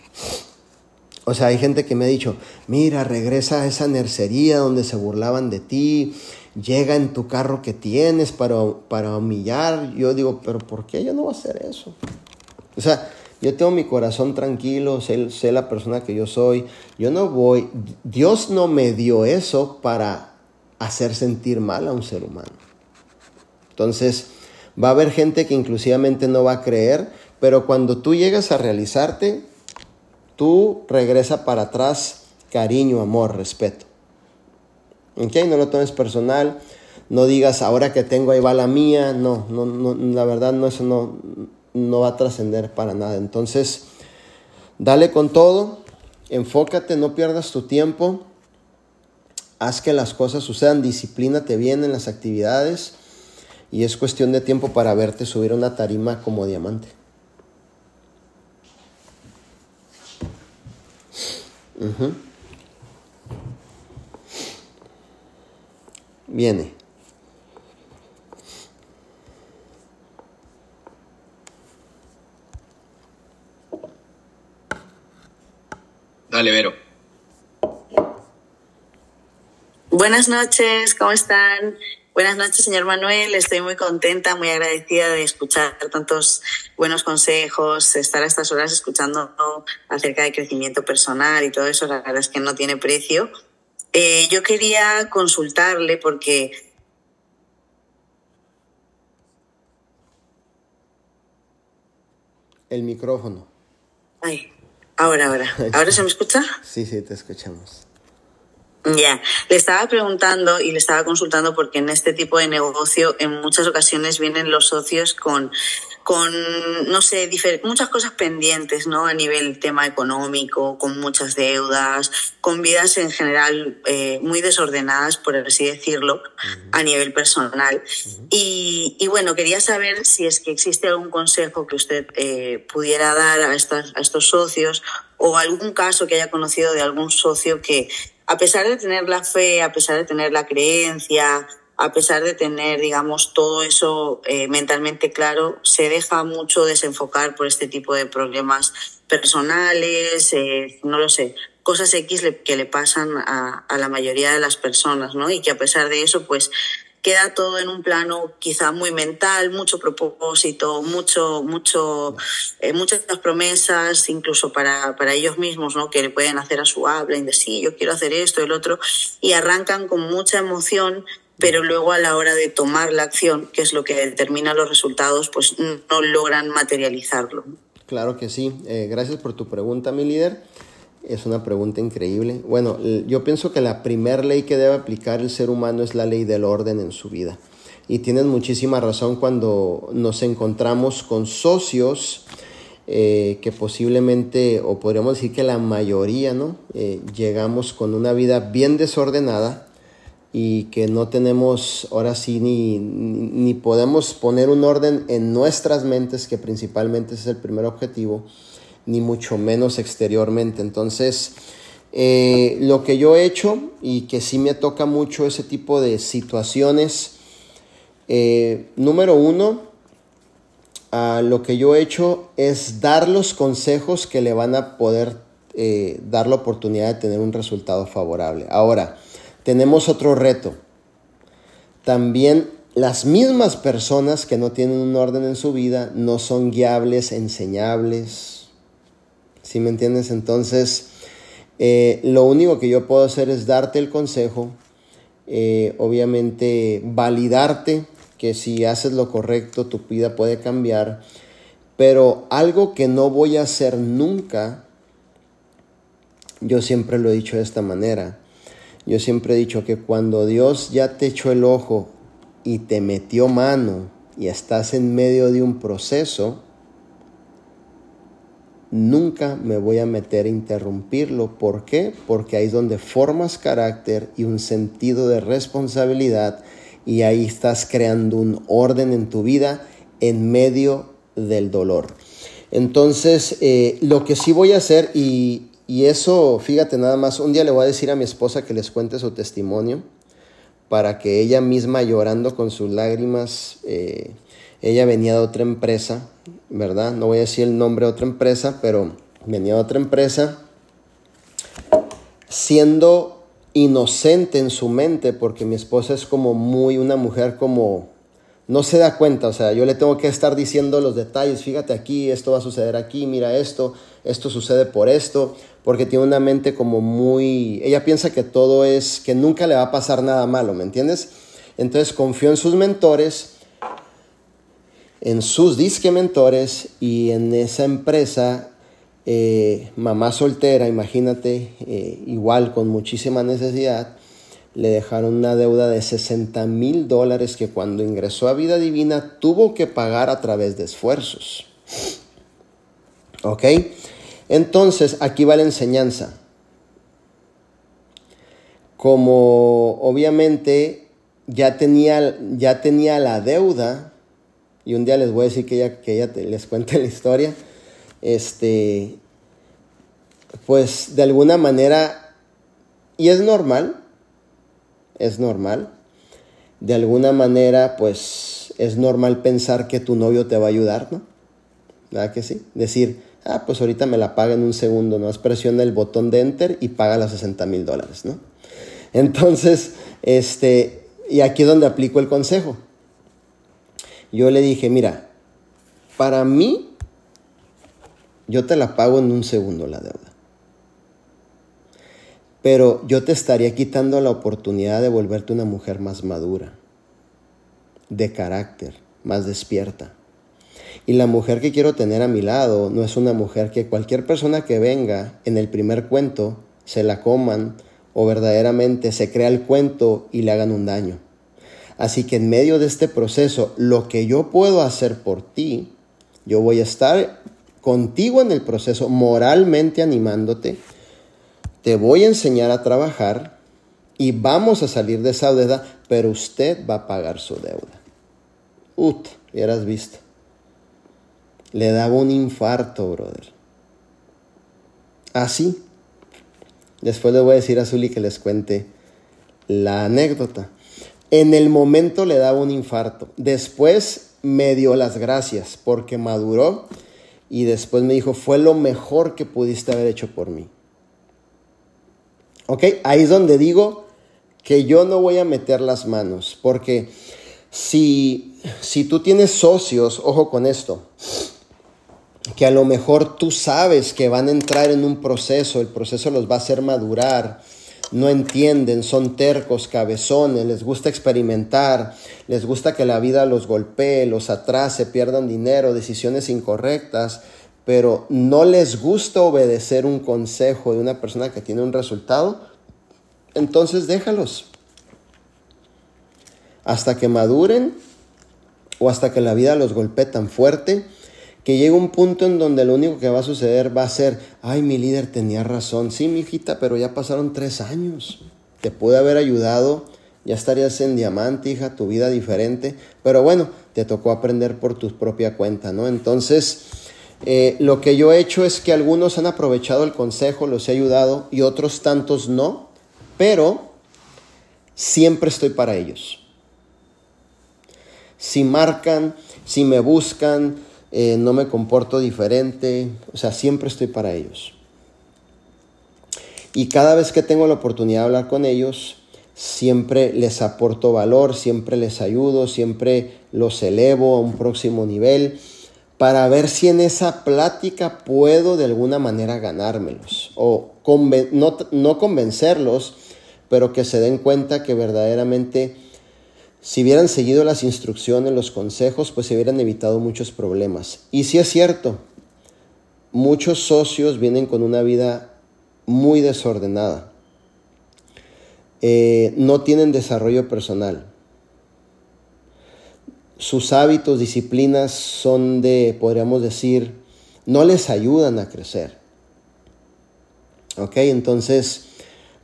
O sea, hay gente que me ha dicho, mira, regresa a esa nercería donde se burlaban de ti, llega en tu carro que tienes para, para humillar. Yo digo, pero ¿por qué yo no voy a hacer eso? O sea, yo tengo mi corazón tranquilo, sé, la persona que yo soy. Yo no voy, Dios no me dio eso para hacer sentir mal a un ser humano. Entonces, va a haber gente que inclusivamente no va a creer, pero cuando tú llegas a realizarte, tú regresa para atrás cariño, amor, respeto. ¿Ok? No lo tomes personal, no digas ahora que tengo ahí va la mía, no, no, no la verdad no, eso no, no va a trascender para nada. Entonces, dale con todo, enfócate, no pierdas tu tiempo haz que las cosas sucedan, disciplínate bien en las actividades y es cuestión de tiempo para verte subir una tarima como diamante. Viene. Dale, Vero. Buenas noches, ¿cómo están? Buenas noches, señor Manuel. Estoy muy contenta, muy agradecida de escuchar tantos buenos consejos, estar a estas horas escuchando acerca de crecimiento personal y todo eso. La verdad es que no tiene precio. Eh, yo quería consultarle porque el micrófono. Ay, ahora, ahora. (laughs) ¿Ahora se me escucha? Sí, sí, te escuchamos. Ya, le estaba preguntando y le estaba consultando porque en este tipo de negocio en muchas ocasiones vienen los socios con, con no sé, muchas cosas pendientes, ¿no? A nivel tema económico, con muchas deudas, con vidas en general eh, muy desordenadas, por así decirlo, a nivel personal. y, y, bueno, quería saber si es que existe algún consejo que usted eh, pudiera dar a, estas, a estos socios o algún caso que haya conocido de algún socio que a pesar de tener la fe, a pesar de tener la creencia, a pesar de tener, digamos, todo eso eh, mentalmente claro, se deja mucho desenfocar por este tipo de problemas personales, eh, no lo sé, cosas X que le pasan a, la mayoría de las personas, ¿no? Y que a pesar de eso, pues queda todo en un plano quizá muy mental, mucho propósito, mucho, mucho, eh, muchas promesas, incluso para, para ellos mismos, ¿no? Que le pueden hacer a su habla, y decir, sí, yo quiero hacer esto, el otro, y arrancan con mucha emoción, pero luego a la hora de tomar la acción, que es lo que determina los resultados, pues no logran materializarlo. Claro que sí. Eh, gracias por tu pregunta, mi líder. Es una pregunta increíble. Bueno, yo pienso que la primera ley que debe aplicar el ser humano es la ley del orden en su vida. Y tienes muchísima razón cuando nos encontramos con socios eh, que posiblemente, o podríamos decir que la mayoría, ¿no? Eh, llegamos con una vida bien desordenada y que no tenemos ahora sí ni, ni, podemos poner un orden en nuestras mentes, que principalmente es el primer objetivo, ni mucho menos exteriormente. Entonces, eh, lo que yo he hecho y que sí me toca mucho ese tipo de situaciones, número uno, lo que yo he hecho es dar los consejos que le van a poder eh, dar la oportunidad de tener un resultado favorable. Ahora, tenemos otro reto. También las mismas personas que no tienen un orden en su vida no son guiables, enseñables. ¿Sí me entiendes? Entonces, eh, lo único que yo puedo hacer es darte el consejo, eh, obviamente validarte que si haces lo correcto tu vida puede cambiar, pero algo que no voy a hacer nunca, yo siempre lo he dicho de esta manera, yo siempre he dicho que cuando Dios ya te echó el ojo y te metió mano y estás en medio de un proceso, nunca me voy a meter a interrumpirlo. ¿Por qué? Porque ahí es donde formas carácter y un sentido de responsabilidad y ahí estás creando un orden en tu vida en medio del dolor. Entonces, eh, lo que sí voy a hacer, y, eso, fíjate nada más, un día le voy a decir a mi esposa que les cuente su testimonio, para que ella misma llorando con sus lágrimas, eh, ella venía de otra empresa, ¿verdad? No voy a decir el nombre de otra empresa, pero venía de otra empresa, siendo inocente en su mente porque mi esposa es como muy una mujer como no se da cuenta, o sea, yo le tengo que estar diciendo los detalles, fíjate aquí, esto va a suceder aquí, mira esto, esto sucede por esto, porque tiene una mente como muy, ella piensa que todo es, que nunca le va a pasar nada malo, ¿me entiendes? Entonces confió en sus mentores, en sus disque mentores y en esa empresa eh, mamá soltera, imagínate, eh, igual con muchísima necesidad, le dejaron una deuda de 60 mil dólares que cuando ingresó a vida divina tuvo que pagar a través de esfuerzos. ¿Ok? Entonces, aquí va la enseñanza. Como obviamente ya tenía, ya tenía la deuda, y un día les voy a decir que ella, que ella les cuente (laughs) la historia, este, pues de alguna manera, y es normal, es normal, de alguna manera, pues es normal pensar que tu novio te va a ayudar, ¿no? ¿Verdad que sí? Decir, ah, pues ahorita me la paga en un segundo, ¿no? Presiona el botón de enter y paga los 60 mil dólares, ¿no? Entonces, este, y aquí es donde aplico el consejo. Yo le dije, mira, para mí yo te la pago en un segundo la deuda. Pero yo te estaría quitando la oportunidad de volverte una mujer más madura, de carácter, más despierta. Y la mujer que quiero tener a mi lado no es una mujer que cualquier persona que venga en el primer cuento se la coman o verdaderamente se crea el cuento y le hagan un daño. Así que en medio de este proceso, lo que yo puedo hacer por ti, yo voy a estar contigo en el proceso, moralmente animándote. Te voy a enseñar a trabajar y vamos a salir de esa deuda, pero usted va a pagar su deuda. Ut, hubieras visto. Le daba un infarto, brother. Así. Después le voy a decir a Zuli que les cuente la anécdota. En el momento le daba un infarto. Después me dio las gracias porque maduró y después me dijo, fue lo mejor que pudiste haber hecho por mí. ¿Ok? Ahí es donde digo que yo no voy a meter las manos, porque si, si tú tienes socios, ojo con esto, que a lo mejor tú sabes que van a entrar en un proceso, el proceso los va a hacer madurar, no entienden, son tercos, cabezones, les gusta experimentar, les gusta que la vida los golpee, los atrase, pierdan dinero, decisiones incorrectas, pero no les gusta obedecer un consejo de una persona que tiene un resultado, entonces déjalos. Hasta que maduren o hasta que la vida los golpee tan fuerte que llegue un punto en donde lo único que va a suceder va a ser, ay, mi líder tenía razón. Sí, mi hijita, pero ya pasaron tres años. Te pude haber ayudado, ya estarías en diamante, hija, tu vida diferente. Pero bueno, te tocó aprender por tu propia cuenta, ¿no? Entonces, eh, lo que yo he hecho es que algunos han aprovechado el consejo, los he ayudado y otros tantos no, pero siempre estoy para ellos. Si marcan, si me buscan, eh, no me comporto diferente, o sea, siempre estoy para ellos. Y cada vez que tengo la oportunidad de hablar con ellos, siempre les aporto valor, siempre les ayudo, siempre los elevo a un próximo nivel para ver si en esa plática puedo de alguna manera ganármelos o no, no convencerlos, pero que se den cuenta que verdaderamente si hubieran seguido las instrucciones, los consejos, pues se hubieran evitado muchos problemas. Y si es cierto, muchos socios vienen con una vida muy desordenada. Eh, no tienen desarrollo personal sus hábitos, disciplinas son de, podríamos decir, no les ayudan a crecer. ¿Ok? Entonces,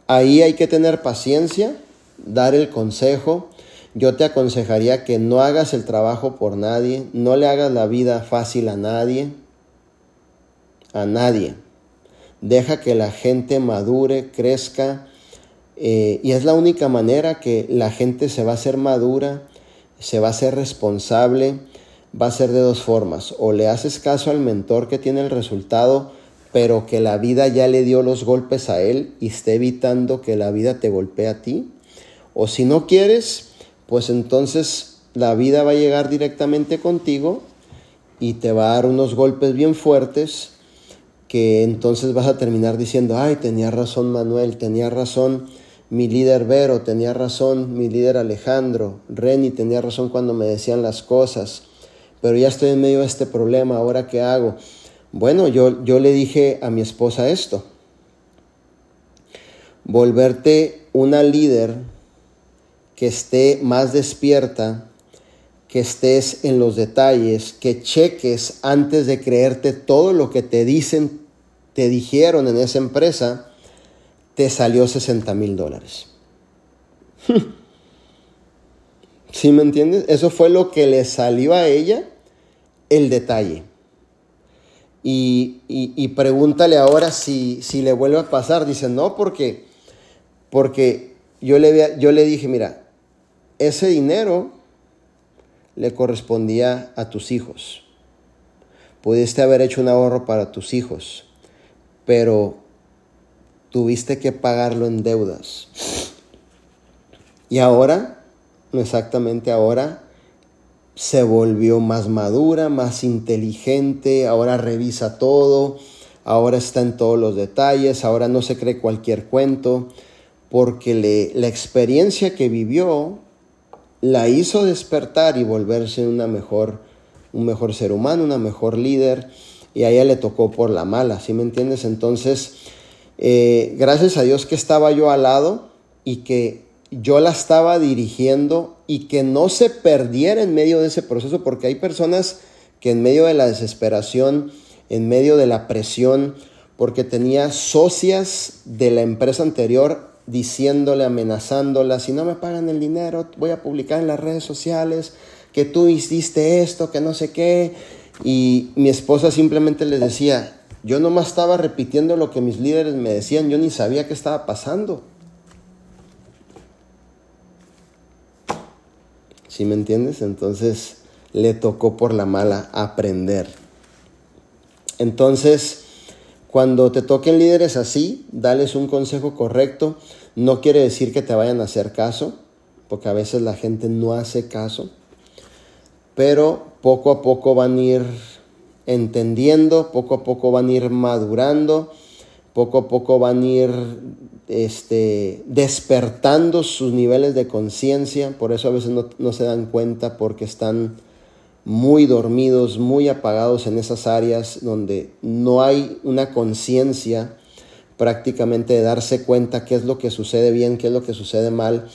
ahí hay que tener paciencia, dar el consejo. Yo te aconsejaría que no hagas el trabajo por nadie, no le hagas la vida fácil a nadie, a nadie. Deja que la gente madure, crezca, eh, y es la única manera que la gente se va a hacer madura se va a ser responsable, va a ser de dos formas. O le haces caso al mentor que tiene el resultado, pero que la vida ya le dio los golpes a él y esté evitando que la vida te golpee a ti. O si no quieres, pues entonces la vida va a llegar directamente contigo y te va a dar unos golpes bien fuertes que entonces vas a terminar diciendo, ay, tenía razón Manuel, tenía razón mi líder Vero tenía razón, mi líder Alejandro, Reni tenía razón cuando me decían las cosas, pero ya estoy en medio de este problema, ¿ahora qué hago? Bueno, yo, yo le dije a mi esposa esto, volverte una líder que esté más despierta, que estés en los detalles, que cheques antes de creerte todo lo que te dicen, te dijeron en esa empresa, te salió 60 mil dólares. (laughs) ¿Sí me entiendes? Eso fue lo que le salió a ella el detalle. Y, pregúntale ahora si, si, le vuelve a pasar. Dice, no, porque, porque yo, le, yo le dije, mira, ese dinero le correspondía a tus hijos. Pudiste haber hecho un ahorro para tus hijos, pero tuviste que pagarlo en deudas. Y ahora, exactamente ahora, se volvió más madura, más inteligente, ahora revisa todo, ahora está en todos los detalles, ahora no se cree cualquier cuento, porque le, la experiencia que vivió la hizo despertar y volverse una mejor, un mejor ser humano, una mejor líder, y a ella le tocó por la mala, ¿sí me entiendes? Entonces, eh, gracias a Dios que estaba yo al lado y que yo la estaba dirigiendo y que no se perdiera en medio de ese proceso, porque hay personas que en medio de la desesperación, en medio de la presión, porque tenía socias de la empresa anterior diciéndole, amenazándola, si no me pagan el dinero, voy a publicar en las redes sociales que tú hiciste esto, que no sé qué. Y mi esposa simplemente les decía, yo nomás estaba repitiendo lo que mis líderes me decían, yo ni sabía qué estaba pasando. ¿Sí me entiendes? Entonces le tocó por la mala aprender. Entonces, cuando te toquen líderes así, dales un consejo correcto. No quiere decir que te vayan a hacer caso, porque a veces la gente no hace caso, pero poco a poco van a ir entendiendo, poco a poco van a ir madurando, poco a poco van a ir este, despertando sus niveles de conciencia, por eso a veces no, no, se dan cuenta porque están muy dormidos, muy apagados en esas áreas donde no hay una conciencia prácticamente de darse cuenta qué es lo que sucede bien, qué es lo que sucede mal.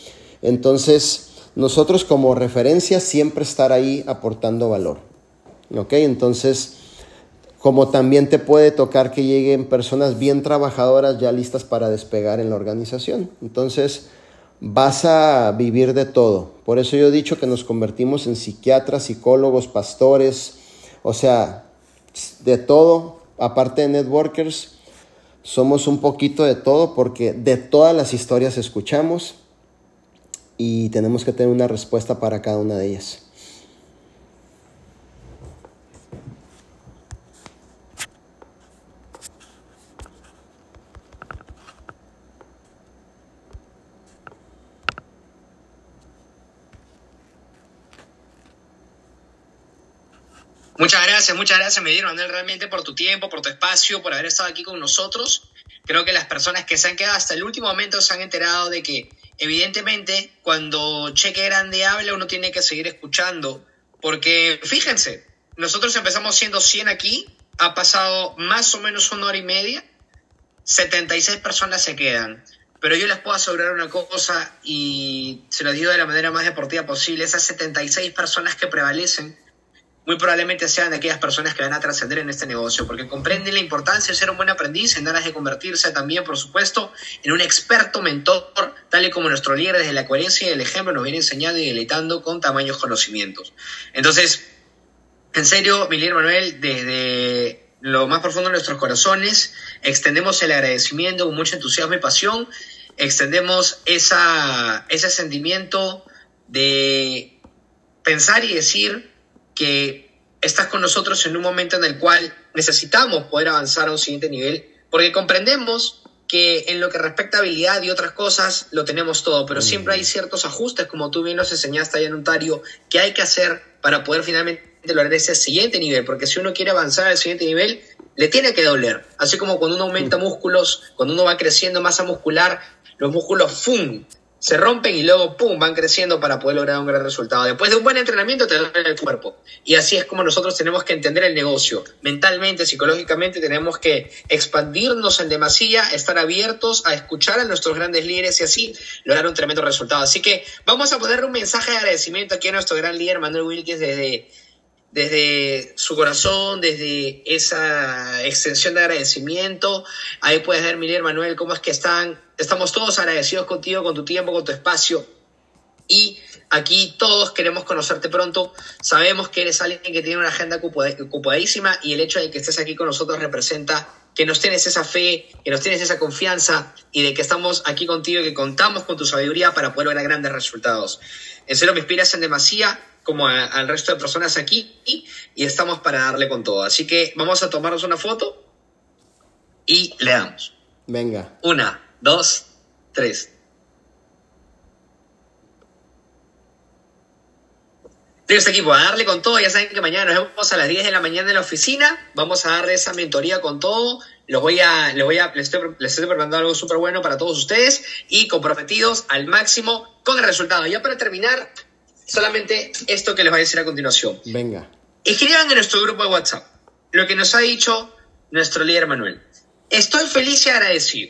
Entonces, nosotros como referencia siempre estar ahí aportando valor. ¿Ok? Entonces, como también te puede tocar que lleguen personas bien trabajadoras ya listas para despegar en la organización. Entonces, vas a vivir de todo. Por eso yo he dicho que nos convertimos en psiquiatras, psicólogos, pastores, o sea, de todo, aparte de networkers, somos un poquito de todo porque de todas las historias escuchamos y tenemos que tener una respuesta para cada una de ellas. Muchas gracias, muchas gracias, Miguel Manuel, realmente por tu tiempo, por tu espacio, por haber estado aquí con nosotros. Creo que las personas que se han quedado hasta el último momento se han enterado de que, evidentemente, cuando Cheque Grande habla, uno tiene que seguir escuchando. Porque, fíjense, nosotros empezamos siendo 100 aquí, ha pasado más o menos una hora y media, 76 personas se quedan. Pero yo les puedo asegurar una cosa, y se lo digo de la manera más deportiva posible, esas 76 personas que prevalecen muy probablemente sean aquellas personas que van a trascender en este negocio, porque comprenden la importancia de ser un buen aprendiz en aras de convertirse también, por supuesto, en un experto mentor, tal y como nuestro líder desde la coherencia y el ejemplo nos viene enseñando y deleitando con tamaños conocimientos. Entonces, en serio, mi líder Manuel, desde lo más profundo de nuestros corazones, extendemos el agradecimiento con mucho entusiasmo y pasión, extendemos esa, ese sentimiento de pensar y decir, que estás con nosotros en un momento en el cual necesitamos poder avanzar a un siguiente nivel, porque comprendemos que en lo que respecta a habilidad y otras cosas lo tenemos todo, pero siempre hay ciertos ajustes, como tú bien nos enseñaste allá en Ontario, que hay que hacer para poder finalmente lograr ese siguiente nivel, porque si uno quiere avanzar al siguiente nivel, le tiene que doler. Así como cuando uno aumenta músculos, cuando uno va creciendo masa muscular, los músculos ¡fum! Se rompen y luego, ¡pum!, van creciendo para poder lograr un gran resultado. Después de un buen entrenamiento te duele el cuerpo. Y así es como nosotros tenemos que entender el negocio. Mentalmente, psicológicamente, tenemos que expandirnos en demasía, estar abiertos a escuchar a nuestros grandes líderes y así lograr un tremendo resultado. Así que vamos a poner un mensaje de agradecimiento aquí a nuestro gran líder Manuel Wilkins desde desde su corazón, desde esa extensión de agradecimiento. Ahí puedes ver, Miguel Manuel, cómo es que están, estamos todos agradecidos contigo, con tu tiempo, con tu espacio. Y aquí todos queremos conocerte pronto. Sabemos que eres alguien que tiene una agenda ocupadísima y el hecho de que estés aquí con nosotros representa que nos tienes esa fe, que nos tienes esa confianza y de que estamos aquí contigo y que contamos con tu sabiduría para poder lograr grandes resultados. En serio, me inspiras en demasía como al resto de personas aquí y, estamos para darle con todo. Así que vamos a tomarnos una foto y le damos. Venga. Una, dos, tres. Tienes equipo, a darle con todo. Ya saben que mañana nos vemos a las 10 de la mañana en la oficina. Vamos a darle esa mentoría con todo. Los voy a, les voy a, les estoy, les estoy preparando algo súper bueno para todos ustedes y comprometidos al máximo con el resultado. Ya para terminar, solamente esto que les voy a decir a continuación. Venga. Escriban en nuestro grupo de WhatsApp lo que nos ha dicho nuestro líder Manuel. Estoy feliz y agradecido